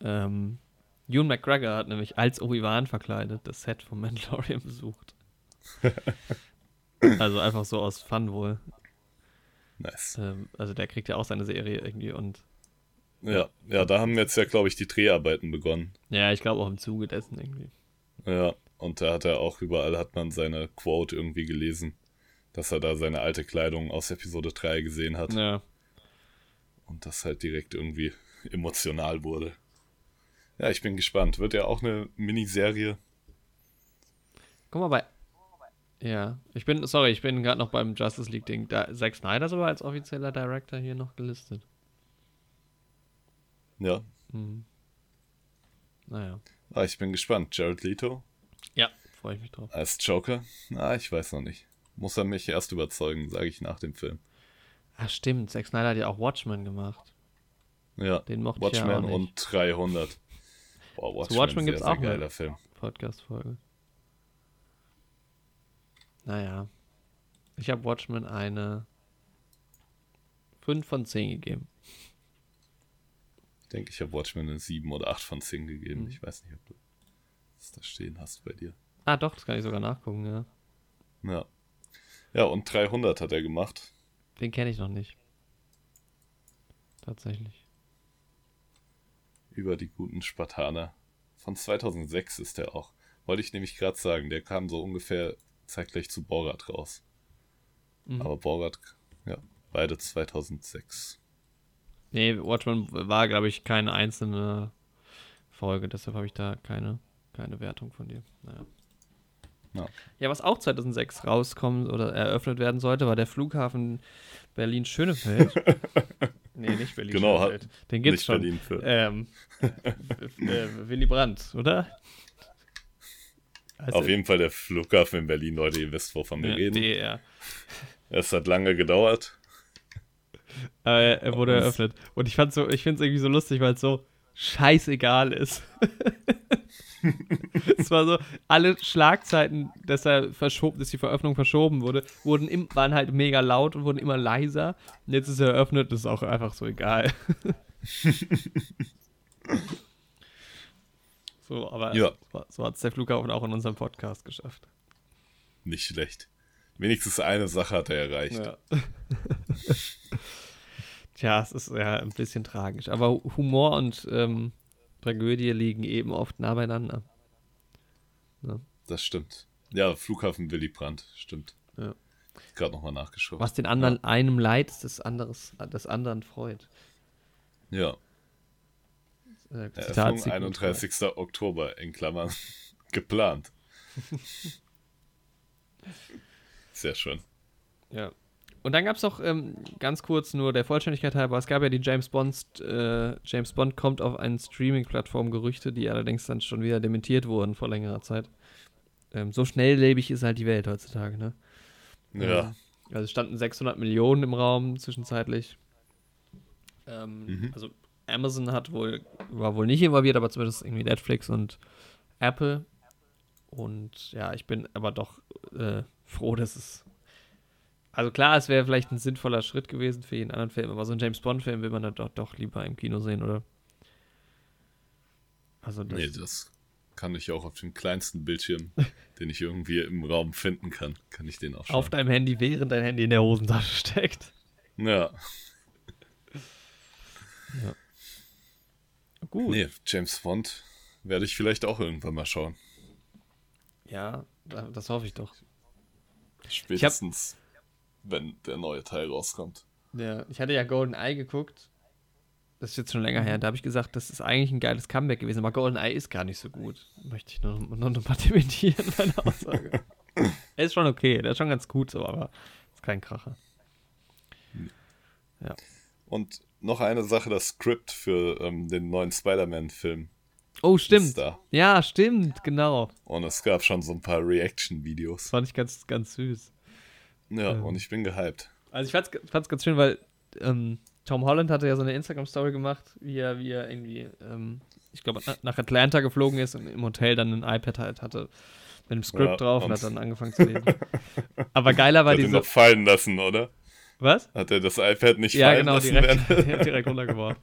Ähm, Ewan McGregor hat nämlich als Obi-Wan verkleidet das Set von Mandalorian [laughs] besucht. [laughs] also einfach so aus Fun wohl. Nice. Ähm, also der kriegt ja auch seine Serie irgendwie und Ja, ja, da haben jetzt ja, glaube ich, die Dreharbeiten begonnen. ja, ich glaube auch im Zuge dessen irgendwie. Ja, und da hat er auch überall, hat man seine Quote irgendwie gelesen, dass er da seine alte Kleidung aus Episode 3 gesehen hat Ja. und das halt direkt irgendwie [laughs] emotional wurde. Ja, ich bin gespannt. Wird ja auch eine Miniserie. Guck mal bei. Ja, ich bin, sorry, ich bin gerade noch beim Justice League Ding. Da, Zack Snyder ist aber als offizieller Director hier noch gelistet. Ja, Mhm. Naja. Ah, ich bin gespannt. Jared Leto Ja, freue ich mich drauf. als Joker? Na, ich weiß noch nicht. Muss er mich erst überzeugen, sage ich nach dem Film. Ach stimmt, Zack Snyder hat ja auch Watchmen gemacht. Ja, Den mochte ich ja Watchmen auch nicht. und 300. Boah, Watchmen, Watchmen sehr, gibt's sehr auch geiler Film. Podcast-Folge. Naja. Ich habe Watchmen eine 5 von 10 gegeben. Ich denke, ich habe Watchmen eine 7 oder 8 von 10 gegeben. Mhm. Ich weiß nicht, ob du das da stehen hast bei dir. Ah, doch, das kann ich sogar nachgucken, ja. Ja. Ja, und 300 hat er gemacht. Den kenne ich noch nicht. Tatsächlich. Über die guten Spartaner. Von 2006 ist der auch. Wollte ich nämlich gerade sagen. Der kam so ungefähr zeitgleich zu Borat raus. Mhm. Aber Borat, ja, beide 2006. Nee, Watchmen war, glaube ich, keine einzelne Folge, deshalb habe ich da keine, keine Wertung von dir. Naja. Ja. Ja, was auch 2006 rauskommen oder eröffnet werden sollte, war der Flughafen Berlin-Schönefeld. [laughs] nee, nicht Genau, hat- Berlin-Schönefeld. Den gibt's Nicht schon. Berlin für. Ähm, [laughs] äh, Willy Brandt, oder? Heißt Auf jeden Fall der Flughafen in Berlin, Leute, ihr wisst, wovon wir ja, reden. DR. Es hat lange gedauert. Äh, er wurde eröffnet. Und ich fand's so, ich finde es irgendwie so lustig, weil es so scheißegal ist. [laughs] es war so, alle Schlagzeiten, dass er verschoben, dass die Veröffnung verschoben wurde, wurden im, waren halt mega laut und wurden immer leiser. Und jetzt ist er eröffnet, das ist auch einfach so egal. [laughs] so, aber Ja. so, so hat es der Flughafen auch in unserem Podcast geschafft. Nicht schlecht. Wenigstens eine Sache hat er erreicht. Ja. [laughs] Tja, es ist ja ein bisschen tragisch. Aber Humor und ähm, Tragödie liegen eben oft nah beieinander. Das stimmt. Ja, Flughafen Willy Brandt, stimmt. Ja. Gerade nochmal nachgeschaut. Was den anderen einem leid, ist des, anderes, des anderen freut. Ja, Äh, Eröffnung Zitat Sigmund 31. Oktober in Klammern. [laughs] Geplant. [laughs] Sehr schön. Ja. Und dann gab es noch ähm, ganz kurz nur der Vollständigkeit halber, es gab ja die James Bond, äh, James Bond kommt auf eine Streaming-Plattform Gerüchte, die allerdings dann schon wieder dementiert wurden vor längerer Zeit. Ähm, so schnelllebig ist halt die Welt heutzutage, ne? Ja. Ähm, also es standen 600 Millionen im Raum zwischenzeitlich. Ähm, Mhm. Also Amazon hat wohl, war wohl nicht involviert, aber zumindest irgendwie Netflix und Apple. Und ja, ich bin aber doch äh, froh, dass es. Also klar, es wäre vielleicht ein sinnvoller Schritt gewesen für jeden anderen Film, aber so einen James Bond-Film will man dann doch, doch lieber im Kino sehen, oder? Also das, Nee, das kann ich auch auf dem kleinsten Bildschirm, [laughs] den ich irgendwie im Raum finden kann, kann ich den auch schauen. auf deinem Handy, während dein Handy in der Hosentasche steckt. ja. Gut. Nee, James Bond werde ich vielleicht auch irgendwann mal schauen. Ja, da- das hoffe ich doch. Spätestens, wenn der neue Teil rauskommt. Ja, ich hatte ja Golden Eye geguckt. Das ist jetzt schon länger her. Da habe ich gesagt, das ist eigentlich ein geiles Comeback gewesen. Aber Golden Eye ist gar nicht so gut. Möchte ich nur, nur noch mal [laughs] dementieren, meine Aussage. er [laughs] ist schon okay. Der ist schon ganz gut so, aber ist kein Kracher. Und noch eine Sache, das Skript für ähm, den neuen Spider-Man-Film Oh, stimmt. Ja, stimmt, genau. Und es gab schon so ein paar Reaction-Videos. Fand ich ganz, ganz süß. Ja, Ähm. und ich bin gehypt. Also ich fand's, fand's ganz schön, weil ähm, Tom Holland hatte ja so eine Instagram-Story gemacht, wie er, wie er irgendwie, ähm, ich glaube, na, nach Atlanta geflogen ist und im Hotel dann ein iPad halt hatte mit einem Skript Ja, drauf und, hat dann angefangen zu lesen. [laughs] Aber geiler war Hat diese. noch fallen lassen, oder? Was? Hat er das iPad nicht Ja, fallen genau, lassen? direkt, während- [laughs] direkt runtergeworfen.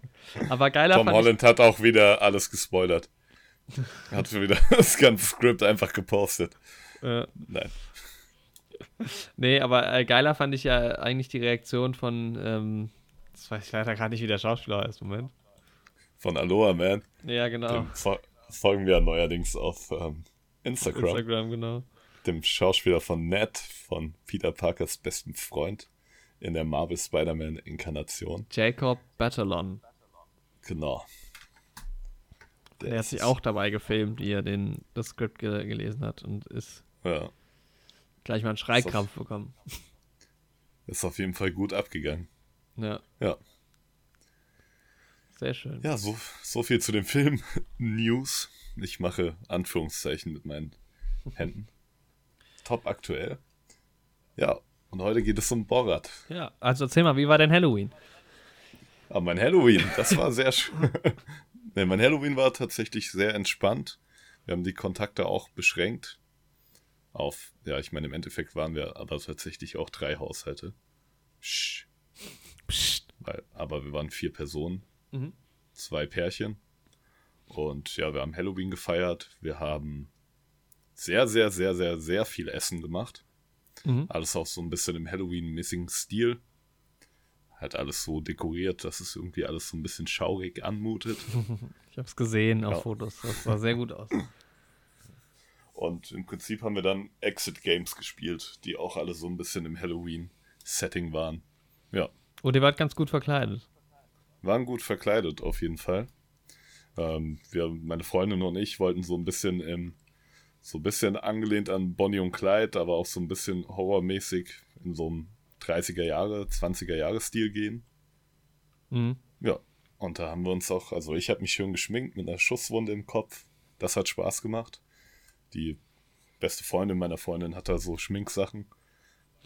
Aber geiler Tom Holland hat auch wieder alles gespoilert. [laughs] Hat wieder das ganze Skript einfach gepostet. ich. Äh, Nein. Nee, aber äh, geiler fand ich ja eigentlich die Reaktion von, ähm, das weiß ich leider gar nicht, wie der Schauspieler heißt, Moment. Von Aloha Man. Ja, genau. Dem fol folgen wir neuerdings auf ähm, Instagram. Instagram, genau. Dem Schauspieler von Ned, von Peter Parkers besten Freund in der Marvel Spider-Man-Inkarnation. Jacob Batalon. Genau. Der hat sich auch dabei gefilmt, wie er den, das Skript ge gelesen hat und ist Ja, gleich mal einen Schreikrampf bekommen. ist auf jeden Fall gut abgegangen. Ja, Ja. sehr schön. Ja, so, so viel zu dem Film. News. Ich mache Anführungszeichen mit meinen Händen. Top aktuell. Ja, und heute geht es um Borat. Ja, also erzähl mal, wie war dein Halloween? Aber mein Halloween, das war sehr schön. [laughs] nee, mein Halloween war tatsächlich sehr entspannt. Wir haben die Kontakte auch beschränkt. Auf, ja, ich meine, im Endeffekt waren wir aber tatsächlich auch drei Haushalte. Psch, Psst. weil, aber wir waren vier Personen, Mhm. zwei Pärchen. Und ja, wir haben Halloween gefeiert. Wir haben sehr, sehr, sehr, sehr, sehr viel Essen gemacht. Mhm. Alles auch so ein bisschen im Halloween-missing Stil. Halt alles so dekoriert, dass es irgendwie alles so ein bisschen schaurig anmutet. [laughs] Ich hab's gesehen auf Ja. Fotos. Das sah sehr gut aus. Und im Prinzip haben wir dann Exit Games gespielt, die auch alle so ein bisschen im Halloween-Setting waren. Ja, Und ihr wart ganz gut verkleidet. waren gut verkleidet auf jeden Fall. Ähm, wir, meine Freundin und ich wollten so ein bisschen im, so ein bisschen angelehnt an Bonnie und Clyde, aber auch so ein bisschen horrormäßig in so einem 30er Jahre, 20er Jahre Stil gehen. Mhm. Ja, und da haben wir uns auch, also ich habe mich schön geschminkt mit einer Schusswunde im Kopf. Das hat Spaß gemacht. Die beste Freundin meiner Freundin hat da so Schminksachen.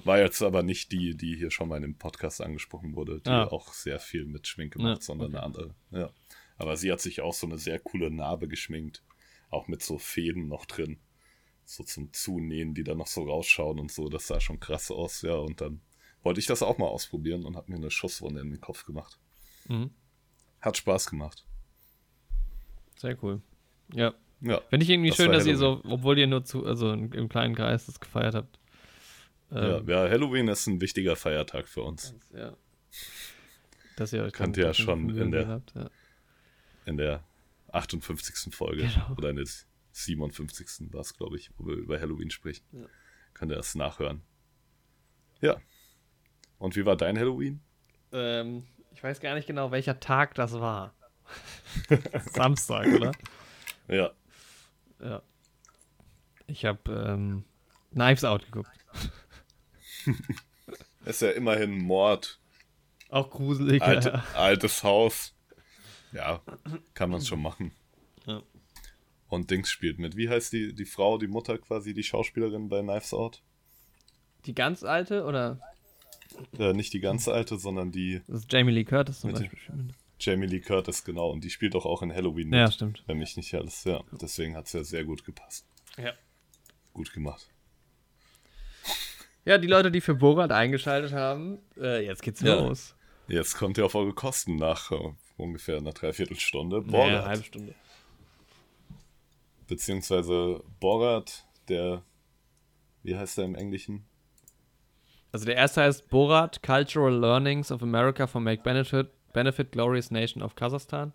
War jetzt aber nicht die, die hier schon mal in dem Podcast angesprochen wurde, die Ah. auch sehr viel mit Schminke macht, Ja, sondern okay. eine andere. Ja. Aber sie hat sich auch so eine sehr coole Narbe geschminkt. Auch mit so Fäden noch drin. So zum Zunähen, die da noch so rausschauen und so. Das sah schon krass aus, ja. Und dann wollte ich das auch mal ausprobieren und habe mir eine Schusswunde in den Kopf gemacht. Mhm. Hat Spaß gemacht. Sehr cool. Ja. Ja. Finde ich irgendwie Das schön, dass ihr so, obwohl ihr nur zu, also im kleinen Kreis das gefeiert habt. Ja, Ähm, ja, Halloween ist ein wichtiger Feiertag für uns. ja. Dass ihr euch ihr ja schon in der- habt, ja. In der 58. Folge Genau. oder in der 57. war es, glaube ich, wo wir über Halloween sprechen. Ja. Könnt ihr das nachhören. Ja. Und wie war dein Halloween? Ähm, ich weiß gar nicht genau, welcher Tag das war. [laughs] Samstag, oder? Ja. Ja. Ich habe ähm, Knives Out geguckt. [laughs] Ist ja immerhin Mord. Auch gruselig. Alte, ja. Altes Haus. Ja, [clears throat] kann man schon machen. Ja. Und Dings spielt mit. Wie heißt die, die Frau, die Mutter quasi, die Schauspielerin bei Knives Out? Die ganz alte oder? Äh, nicht die ganz alte, sondern die Das ist Jamie Lee Curtis zum Mit dem- Beispiel. Jamie Lee Curtis, genau. Und die spielt doch auch in Halloween Ja, mit. stimmt. Wenn mich nicht alles, ja. Deswegen hat es ja sehr gut gepasst. Ja. Gut gemacht. Ja, die Leute, die für Borat eingeschaltet haben, äh, jetzt geht's Ja. los. Jetzt kommt ihr auf eure Kosten nach äh, ungefähr einer Dreiviertelstunde. Ja, Borat. eine halbe Stunde. beziehungsweise Borat, der, wie heißt er im Englischen? Also der erste heißt Borat, Cultural Learnings of America for Make Benefit, Benefit Glorious Nation of Kasachstan.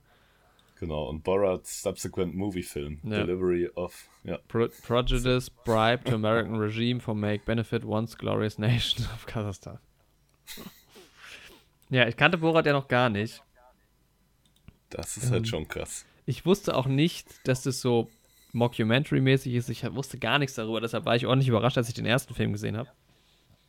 Genau, und Borat's subsequent movie film, Ja. Delivery of, ja, Pro Prejudice, Bribe to American Regime for Make Benefit Once Glorious Nation of Kasachstan. Ja, ich kannte Borat ja noch gar nicht. das ist Ähm. halt schon krass. Ich wusste auch nicht, dass das so Mockumentary-mäßig ist. Ich wusste gar nichts darüber, deshalb war ich ordentlich überrascht, als ich den ersten Film gesehen habe.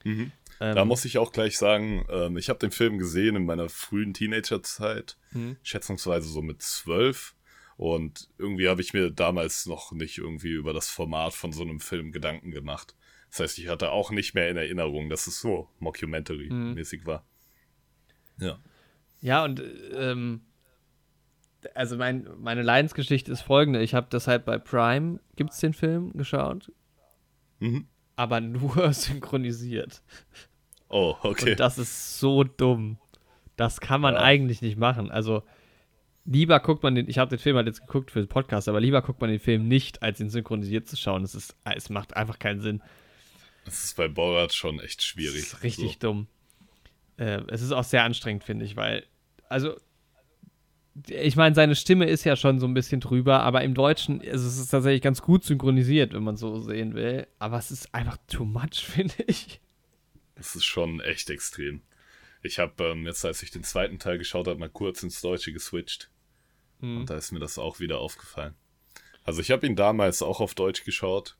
Mhm. Ähm, Da muss ich auch gleich sagen, ähm, ich habe den Film gesehen in meiner frühen Teenagerzeit, Mhm. schätzungsweise so mit zwölf. Und irgendwie habe ich mir damals noch nicht irgendwie über das Format von so einem Film Gedanken gemacht. Das heißt, ich hatte auch nicht mehr in Erinnerung, dass es so Mockumentary-mäßig war. Ja. Ja, und ähm, also mein, meine Leidensgeschichte ist folgende. Ich habe das halt bei Prime, gibt es den Film, geschaut, Mhm. aber nur [laughs] synchronisiert. Oh, okay. Und das ist so dumm. Das kann man Ja. eigentlich nicht machen. Also lieber guckt man den, ich habe den Film halt jetzt geguckt für den Podcast, aber lieber guckt man den Film nicht, als ihn synchronisiert zu schauen. Es, ist, es macht einfach keinen Sinn. Das ist bei Borat schon echt Das schwierig. ist richtig So. dumm. Äh, es ist auch sehr anstrengend, finde ich, weil, also, ich meine, seine Stimme ist ja schon so ein bisschen drüber, aber im Deutschen also ist es tatsächlich ganz gut synchronisiert, wenn man so sehen will. Aber es ist einfach too much, [laughs] finde ich. Das ist schon echt extrem. Ich habe ähm, jetzt, als ich den zweiten Teil geschaut habe, mal kurz ins Deutsche geswitcht. Hm. Und da ist mir das auch wieder aufgefallen. Also ich habe ihn damals auch auf Deutsch geschaut.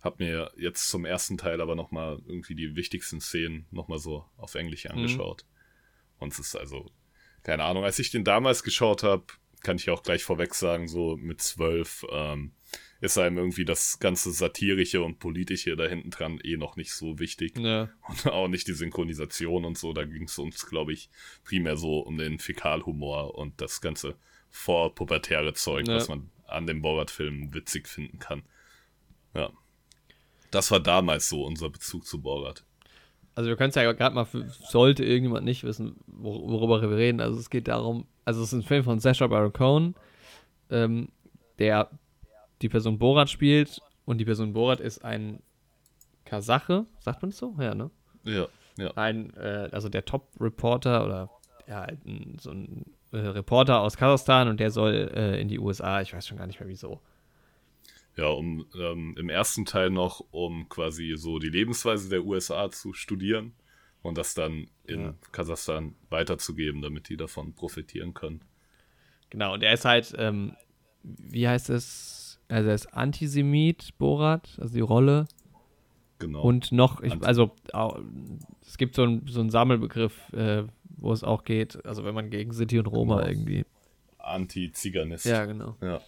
Hab mir jetzt zum ersten Teil aber nochmal irgendwie die wichtigsten Szenen nochmal so auf Englisch angeschaut. Und es ist also, keine Ahnung, als ich den damals geschaut habe, kann ich auch gleich vorweg sagen, so mit zwölf ähm, ist einem irgendwie das ganze Satirische und Politische da hinten dran eh noch nicht so wichtig. Ja. Und [laughs] auch nicht die Synchronisation und so. Da ging es uns, glaube ich, primär so um den Fäkalhumor und das ganze vorpubertäre Zeug, Ja. was man an dem Borat-Film witzig finden kann. Ja. Das war damals so unser Bezug zu Borat. Also wir können es ja gerade mal, sollte irgendjemand nicht wissen, wor worüber wir reden. Also es geht darum, also es ist ein Film von Sacha Baron Cohen, ähm, der die Person Borat spielt und die Person Borat ist ein Kasache, sagt man es so? Ja, ne? Ja, ja. Ein, äh, also der Top-Reporter oder ja, halt so ein äh, Reporter aus Kasachstan und der soll äh, in die USA, ich weiß schon gar nicht mehr wieso. Ja, um ähm, im ersten Teil noch, um quasi so die Lebensweise der USA zu studieren und das dann in Ja. Kasachstan weiterzugeben, damit die davon profitieren können. Genau, und er ist halt, ähm, wie heißt es? Also er ist Antisemit, Borat, also die Rolle. Genau. Und noch, ich, also es gibt so einen so einen Sammelbegriff, äh, wo es auch geht, also wenn man gegen Sinti und Roma Genau. irgendwie. Anti-Ziganist. Ja, genau. Ja.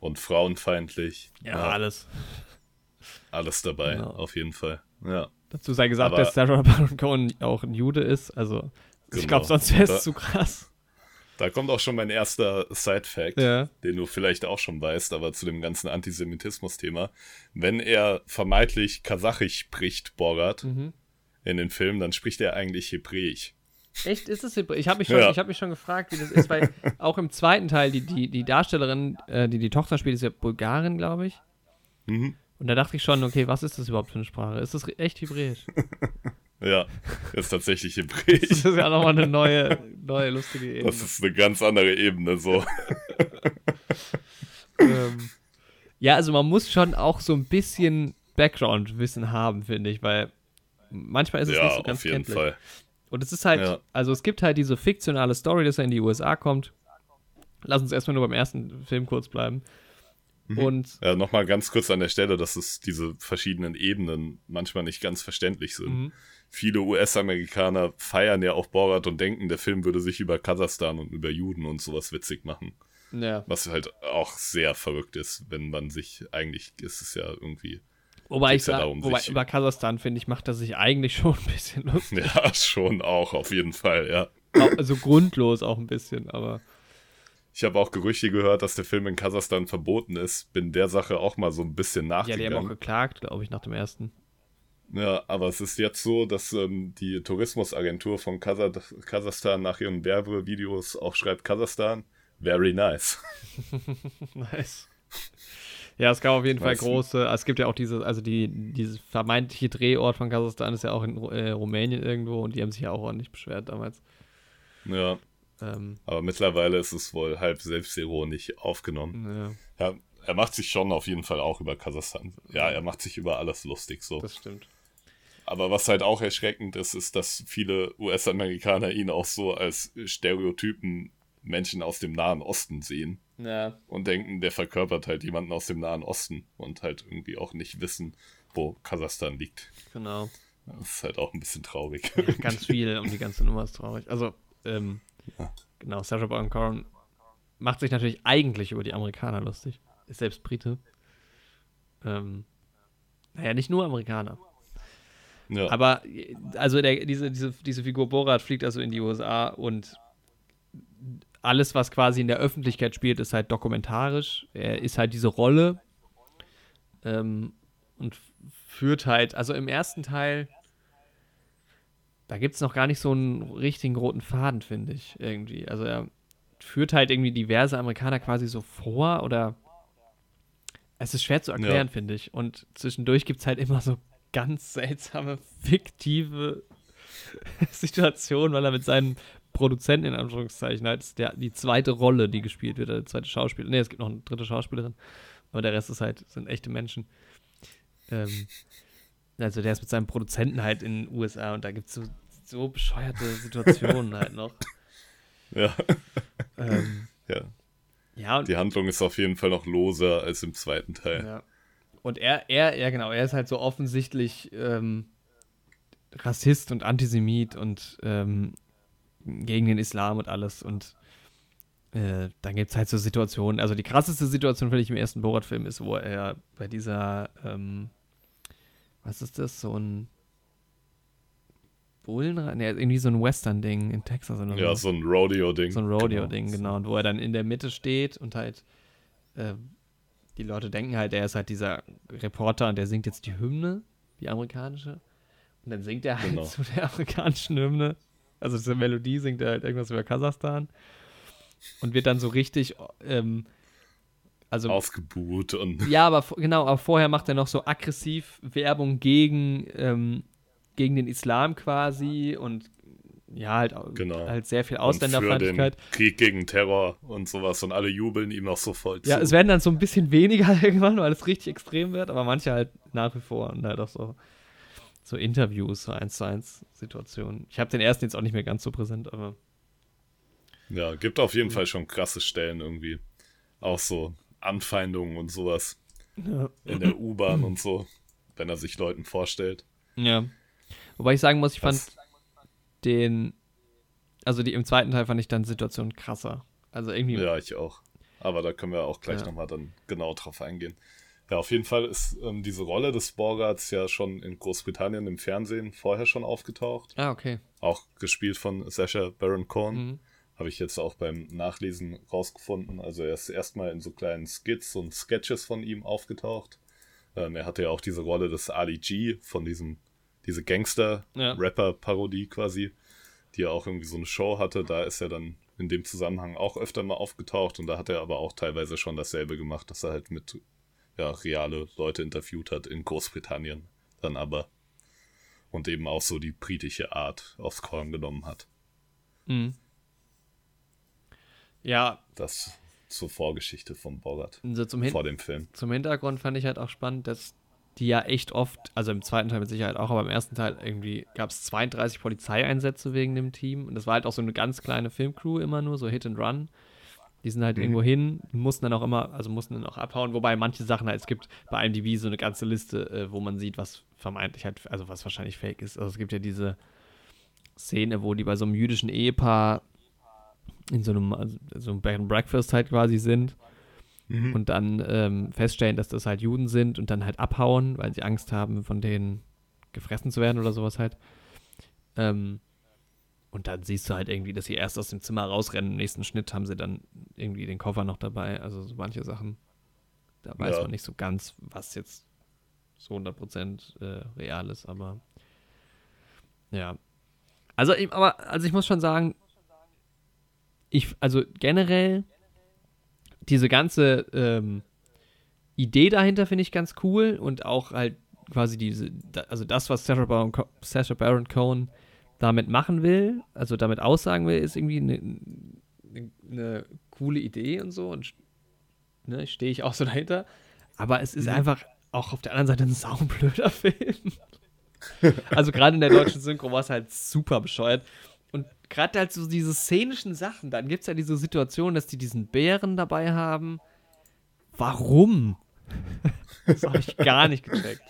Und frauenfeindlich. Ja, alles. Alles dabei, Genau. auf jeden Fall. Ja. Dazu sei gesagt, Aber- dass Sarah Baron Cohen auch ein Jude ist, also ich Genau. glaube, sonst wäre es zu krass. Da kommt auch schon mein erster Side-Fact, Ja. den du vielleicht auch schon weißt, aber zu dem ganzen Antisemitismus-Thema. Wenn er vermeintlich Kasachisch spricht, Borat, Mhm. in den Filmen, dann spricht er eigentlich Hebräisch. Echt, ist es Hebräisch? Ich habe mich, schon- Ja. ich hab mich schon gefragt, wie das ist, weil [laughs] auch im zweiten Teil, die, die, die Darstellerin, äh, die die Tochter spielt, ist ja Bulgarin, glaube ich. Mhm. Und da dachte ich schon, okay, was ist das überhaupt für eine Sprache? Ist das echt Hebräisch? [laughs] Ja, ist tatsächlich Hebräisch. [laughs] Das ist ja nochmal eine neue, neue lustige Ebene. Das ist eine ganz andere Ebene, so. [laughs] ähm, ja, also man muss schon auch so ein bisschen Background-Wissen haben, finde ich, weil manchmal ist es ja, nicht so ganz auf jeden kenntlich. Fall. Und es ist halt, Ja. also es gibt halt diese fiktionale Story, dass er in die USA kommt. Lass uns erstmal nur beim ersten Film kurz bleiben. Mhm. Und ja, nochmal ganz kurz an der Stelle, dass es diese verschiedenen Ebenen manchmal nicht ganz verständlich sind. Mhm. Viele US-Amerikaner feiern ja auch Borat und denken, der Film würde sich über Kasachstan und über Juden und sowas witzig machen. Ja. Was halt auch sehr verrückt ist, wenn man sich, eigentlich ist es ja irgendwie. Wobei ich sage, wobei über Kasachstan, finde ich, macht er sich eigentlich [laughs] schon ein bisschen lustig. Ja, schon auch, auf jeden Fall, ja. Also grundlos auch ein bisschen, aber. Ich habe auch Gerüchte gehört, dass der Film in Kasachstan verboten ist. Bin der Sache auch mal so ein bisschen nachgegangen. Ja, die haben auch geklagt, glaube ich, nach dem ersten. Ja, aber es ist jetzt so, dass ähm, die Tourismusagentur von Kasach Kasachstan nach ihren Werbevideos auch schreibt Kasachstan Very nice. [laughs] nice. Ja, es gab auf jeden weißt Fall große, es gibt ja auch diese, also die, dieses vermeintliche Drehort von Kasachstan ist ja auch in äh, Rumänien irgendwo und die haben sich ja auch ordentlich beschwert damals. Ja. Ähm, aber mittlerweile ist es wohl halb selbstironisch aufgenommen. Ja. ja. Er macht sich schon auf jeden Fall auch über Kasachstan. Ja, er macht sich über alles lustig so. Das stimmt. Aber was halt auch erschreckend ist, ist, dass viele US-Amerikaner ihn auch so als Stereotypen Menschen aus dem Nahen Osten sehen. Ja. Und denken, der verkörpert halt jemanden aus dem Nahen Osten und halt irgendwie auch nicht wissen, wo Kasachstan liegt. Genau. Das ist halt auch ein bisschen traurig. Ja, [laughs] ganz viel und die ganze Nummer ist traurig. Also, ähm, ja. genau, Sacha Baron Cohen macht sich natürlich eigentlich über die Amerikaner lustig. Ist selbst Brite. Ähm, naja, nicht nur Amerikaner. Ja. Aber, also der, diese, diese, diese Figur Borat fliegt also in die USA und alles, was quasi in der Öffentlichkeit spielt, ist halt dokumentarisch. Er ist halt diese Rolle ähm, und führt halt, also im ersten Teil, da gibt es noch gar nicht so einen richtigen roten Faden, finde ich, irgendwie. Also er führt halt irgendwie diverse Amerikaner quasi so vor oder es ist schwer zu erklären, ja. finde ich. Und zwischendurch gibt es halt immer so ganz seltsame, fiktive [laughs] Situationen, weil er mit seinen Produzenten in Anführungszeichen halt der, die zweite Rolle, die gespielt wird, der zweite Schauspieler. Ne, es gibt noch eine dritte Schauspielerin, aber der Rest ist halt, sind echte Menschen. Ähm, also der ist mit seinem Produzenten halt in den USA und da gibt es so, so bescheuerte Situationen halt noch. [laughs] Ja. Ähm, ja. Ja, die Handlung ist auf jeden Fall noch loser als im zweiten Teil. Ja. Und er, er, ja genau, er ist halt so offensichtlich ähm, Rassist und Antisemit und ähm, gegen den Islam und alles. Und äh, dann gibt es halt so Situationen. Also die krasseste Situation, finde ich, im ersten Borat-Film ist, wo er bei dieser, ähm, was ist das, so ein Bullenrennen? Ne, irgendwie so ein Western-Ding in Texas oder so. Ja, so ein Rodeo-Ding. So ein Rodeo-Ding, genau. genau. Und wo er dann in der Mitte steht und halt äh, die Leute denken halt, er ist halt dieser Reporter und der singt jetzt die Hymne, die amerikanische. Und dann singt er halt genau. [laughs] zu der amerikanischen Hymne also diese Melodie singt er halt irgendwas über Kasachstan und wird dann so richtig ähm, also ausgebuht und [laughs] ja, aber genau, aber vorher macht er noch so aggressiv Werbung gegen ähm, gegen den Islam quasi und ja, halt, genau. halt sehr viel Ausländerfeindlichkeit. Krieg gegen Terror und sowas und alle jubeln ihm noch so voll Ja, es werden dann so ein bisschen weniger [laughs] irgendwann, weil es richtig extrem wird, aber manche halt nach wie vor und halt auch so so Interviews, so 1 zu 1 Situationen. Ich habe den ersten jetzt auch nicht mehr ganz so präsent, aber. Ja, gibt auf jeden Fall schon krasse Stellen irgendwie. Auch so Anfeindungen und sowas. Ja. In der U-Bahn und so, wenn er sich Leuten vorstellt. Ja. Wobei ich sagen muss, ich fand den, also die im zweiten Teil fand ich dann Situation krasser. Also irgendwie. Ja, ich auch. Aber da können wir auch gleich ja. nochmal dann genau drauf eingehen. Ja, auf jeden Fall ist ähm, diese Rolle des Borgarts ja schon in Großbritannien im Fernsehen vorher schon aufgetaucht. Ah, okay. Auch gespielt von Sasha Baron Cohen. Mhm. Habe ich jetzt auch beim Nachlesen rausgefunden. Also er ist erstmal in so kleinen Skits und Sketches von ihm aufgetaucht. Ähm, er hatte ja auch diese Rolle des Ali G von diesem, diese Gangster-Rapper-Parodie quasi, die er auch irgendwie so eine Show hatte. Da ist er dann in dem Zusammenhang auch öfter mal aufgetaucht und da hat er aber auch teilweise schon dasselbe gemacht, dass er halt mit ja, reale Leute interviewt hat in Großbritannien dann aber. Und eben auch so die britische Art aufs Korn genommen hat. Mhm. Ja. Das zur Vorgeschichte von Bogart. Also zum vor dem Film. Zum Hintergrund fand ich halt auch spannend, dass die ja echt oft, also im zweiten Teil mit Sicherheit auch, aber im ersten Teil irgendwie gab es 32 Polizeieinsätze wegen dem Team. Und das war halt auch so eine ganz kleine Filmcrew immer nur, so Hit and Run. Die sind halt Mhm. irgendwo hin, mussten dann auch immer, also mussten dann auch abhauen, wobei manche Sachen halt, es gibt bei IMDb so eine ganze Liste, äh, wo man sieht, was vermeintlich halt, also was wahrscheinlich fake ist. Also es gibt ja diese Szene, wo die bei so einem jüdischen Ehepaar in so einem, also so einem Bed and Breakfast halt quasi sind Mhm. und dann ähm, feststellen, dass das halt Juden sind und dann halt abhauen, weil sie Angst haben, von denen gefressen zu werden oder sowas halt. Ähm, und dann siehst du halt irgendwie, dass sie erst aus dem Zimmer rausrennen. Im nächsten Schnitt haben sie dann irgendwie den Koffer noch dabei. Also so manche Sachen. Da weiß Ja. man nicht so ganz, was jetzt so 100% äh, real ist, aber ja. Also, ich- aber, also ich muss schon sagen, ich, also generell diese ganze ähm, Idee dahinter finde ich ganz cool und auch halt quasi diese, also das, was Sacha Baron, Sacha Baron Cohen damit machen will, also damit aussagen will, ist irgendwie eine, eine, eine coole Idee und so und ne, stehe ich auch so dahinter. Aber es ist einfach auch auf der anderen Seite ein saublöder [laughs] Film. also gerade in der deutschen Synchro war es halt super bescheuert. Gerade halt so diese szenischen Sachen, dann gibt es ja diese Situation, dass die diesen Bären dabei haben. Warum? [laughs] das habe ich gar nicht gecheckt.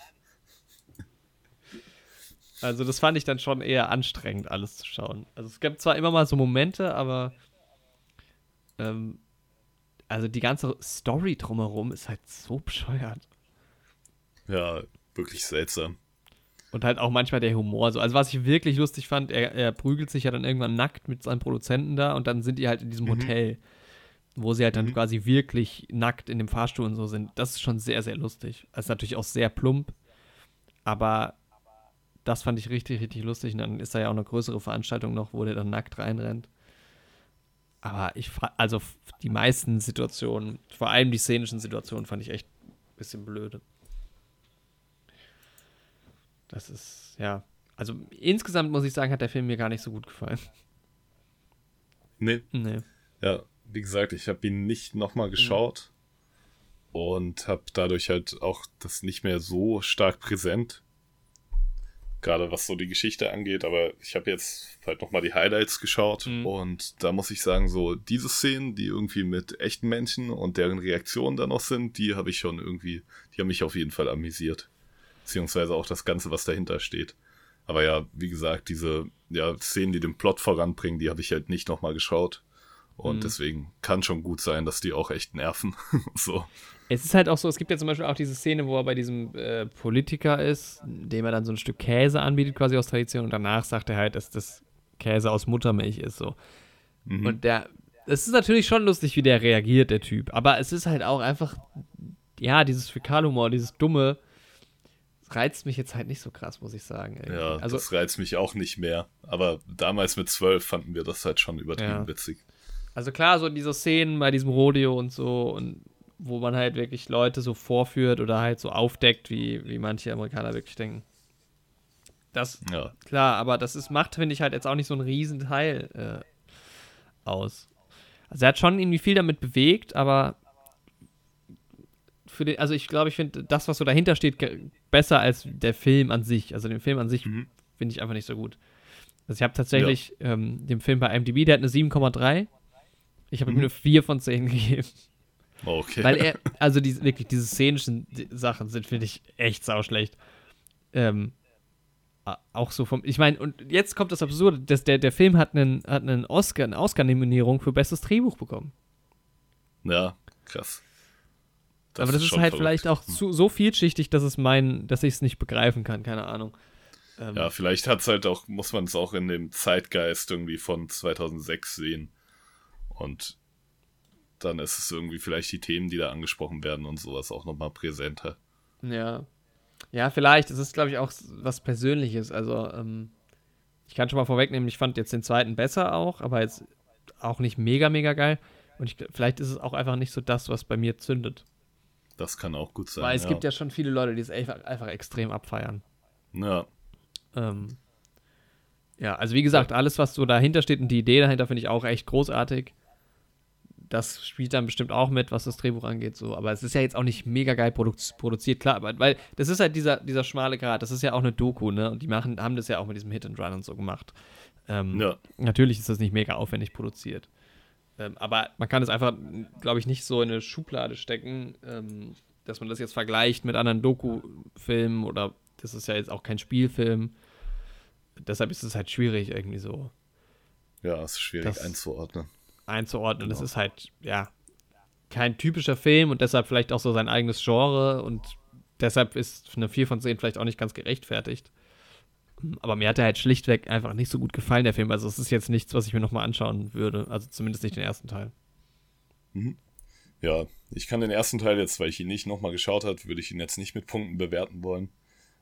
Also das fand ich dann schon eher anstrengend, alles zu schauen. Also es gibt zwar immer mal so Momente, aber ähm, also die ganze Story drumherum ist halt so bescheuert. Ja, wirklich seltsam. Und halt auch manchmal der Humor so. Also was ich wirklich lustig fand, er, er prügelt sich ja dann irgendwann nackt mit seinem Produzenten da und dann sind die halt in diesem Hotel, wo sie halt dann quasi wirklich nackt in dem Fahrstuhl und so sind. Das ist schon sehr, sehr lustig. Das ist natürlich auch sehr plump, aber das fand ich richtig, richtig lustig. Und dann ist da ja auch eine größere Veranstaltung noch, wo der dann nackt reinrennt. Aber ich, also die meisten Situationen, vor allem die szenischen Situationen, fand ich echt ein bisschen blöde. Das ist, ja. Also insgesamt muss ich sagen, hat der Film mir gar nicht so gut gefallen. Nee, Nee. ja, wie gesagt, ich habe ihn nicht nochmal geschaut und habe dadurch halt auch das nicht mehr so stark präsent. Gerade was so die Geschichte angeht, aber ich habe jetzt halt nochmal die Highlights geschaut Mhm. und da muss ich sagen, so diese Szenen, die irgendwie mit echten Menschen und deren Reaktionen da noch sind, die habe ich schon irgendwie, die haben mich auf jeden Fall amüsiert. Beziehungsweise auch das Ganze, was dahinter steht. Aber ja, wie gesagt, diese ja, Szenen, die den Plot voranbringen, die habe ich halt nicht nochmal geschaut. Und Mhm. deswegen kann schon gut sein, dass die auch echt nerven. [laughs] so. Es ist halt auch so, es gibt ja zum Beispiel auch diese Szene, wo er bei diesem äh, Politiker ist, dem er dann so ein Stück Käse anbietet, quasi aus Tradition, und danach sagt er halt, dass das Käse aus Muttermilch ist, so. Mhm. Und der, es ist natürlich schon lustig, wie der reagiert, der Typ, aber es ist halt auch einfach, ja, dieses Fäkalhumor, dieses Dumme, reizt mich jetzt halt nicht so krass, muss ich sagen. irgendwie. ja, also, das reizt mich auch nicht mehr. Aber damals mit zwölf fanden wir das halt schon übertrieben Ja. witzig. Also klar, so diese Szenen bei diesem Rodeo und so und wo man halt wirklich Leute so vorführt oder halt so aufdeckt, wie, wie manche Amerikaner wirklich denken. Das, Ja, klar, aber das ist, macht, finde ich, halt jetzt auch nicht so einen riesen Teil äh, aus. Also er hat schon irgendwie viel damit bewegt, aber für den, also ich glaube, ich finde das, was so dahinter steht, besser als der Film an sich. Also den Film an sich Mhm. finde ich einfach nicht so gut. Also ich habe tatsächlich ähm, dem Film bei IMDb, der hat eine 7,3. Ich habe ihm Mhm. eine 4 von 10 [laughs] gegeben. okay. Weil er, also die, wirklich diese szenischen Sachen sind, finde ich, echt sauschlecht. Ähm, auch so vom, ich meine, und jetzt kommt das Absurde, dass der, der Film hat einen, hat einen Oscar, eine Oscar-Nominierung für bestes Drehbuch bekommen. ja, krass. Aber das ist, schon halt verrückt. vielleicht auch zu, so vielschichtig, dass es mein, dass ich es nicht begreifen kann, keine Ahnung. Ähm, Ja, vielleicht hat's halt auch, muss man es auch in dem Zeitgeist irgendwie von 2006 sehen. Und dann ist es irgendwie vielleicht die Themen, die da angesprochen werden und sowas auch nochmal präsenter. Ja. Ja, vielleicht. Es ist, glaube ich, auch was Persönliches. Also, ähm, ich kann schon mal vorwegnehmen, ich fand jetzt den zweiten besser auch, aber jetzt auch nicht mega, mega geil. Und ich, vielleicht ist es auch einfach nicht so das, was bei mir zündet. Das kann auch gut sein. Weil es ja. gibt ja schon viele Leute, die es einfach, einfach extrem abfeiern. Ja, Ähm, ja, also wie gesagt, alles, was so dahinter steht und die Idee dahinter, finde ich auch echt großartig. Das spielt dann bestimmt auch mit, was das Drehbuch angeht, so. Aber es ist ja jetzt auch nicht mega geil produ produziert, klar, weil das ist halt dieser, dieser schmale Grad. Das ist ja auch eine Doku, ne? Und die machen, haben das ja auch mit diesem Hit and Run und so gemacht. Ähm, ja, Natürlich ist das nicht mega aufwendig produziert. Ähm, aber man kann es einfach, glaube ich, nicht so in eine Schublade stecken, ähm, dass man das jetzt vergleicht mit anderen Doku-Filmen oder das ist ja jetzt auch kein Spielfilm. Deshalb ist es halt schwierig, irgendwie so Ja, ist schwierig Das- einzuordnen. einzuordnen. Genau. Es ist halt, ja, kein typischer Film und deshalb vielleicht auch so sein eigenes Genre und deshalb ist eine 4 von 10 vielleicht auch nicht ganz gerechtfertigt. Aber mir hat er halt schlichtweg einfach nicht so gut gefallen, der Film. Also es ist jetzt nichts, was ich mir nochmal anschauen würde. Also zumindest nicht den ersten Teil. Ja, ich kann den ersten Teil jetzt, weil ich ihn nicht nochmal geschaut habe, würde ich ihn jetzt nicht mit Punkten bewerten wollen.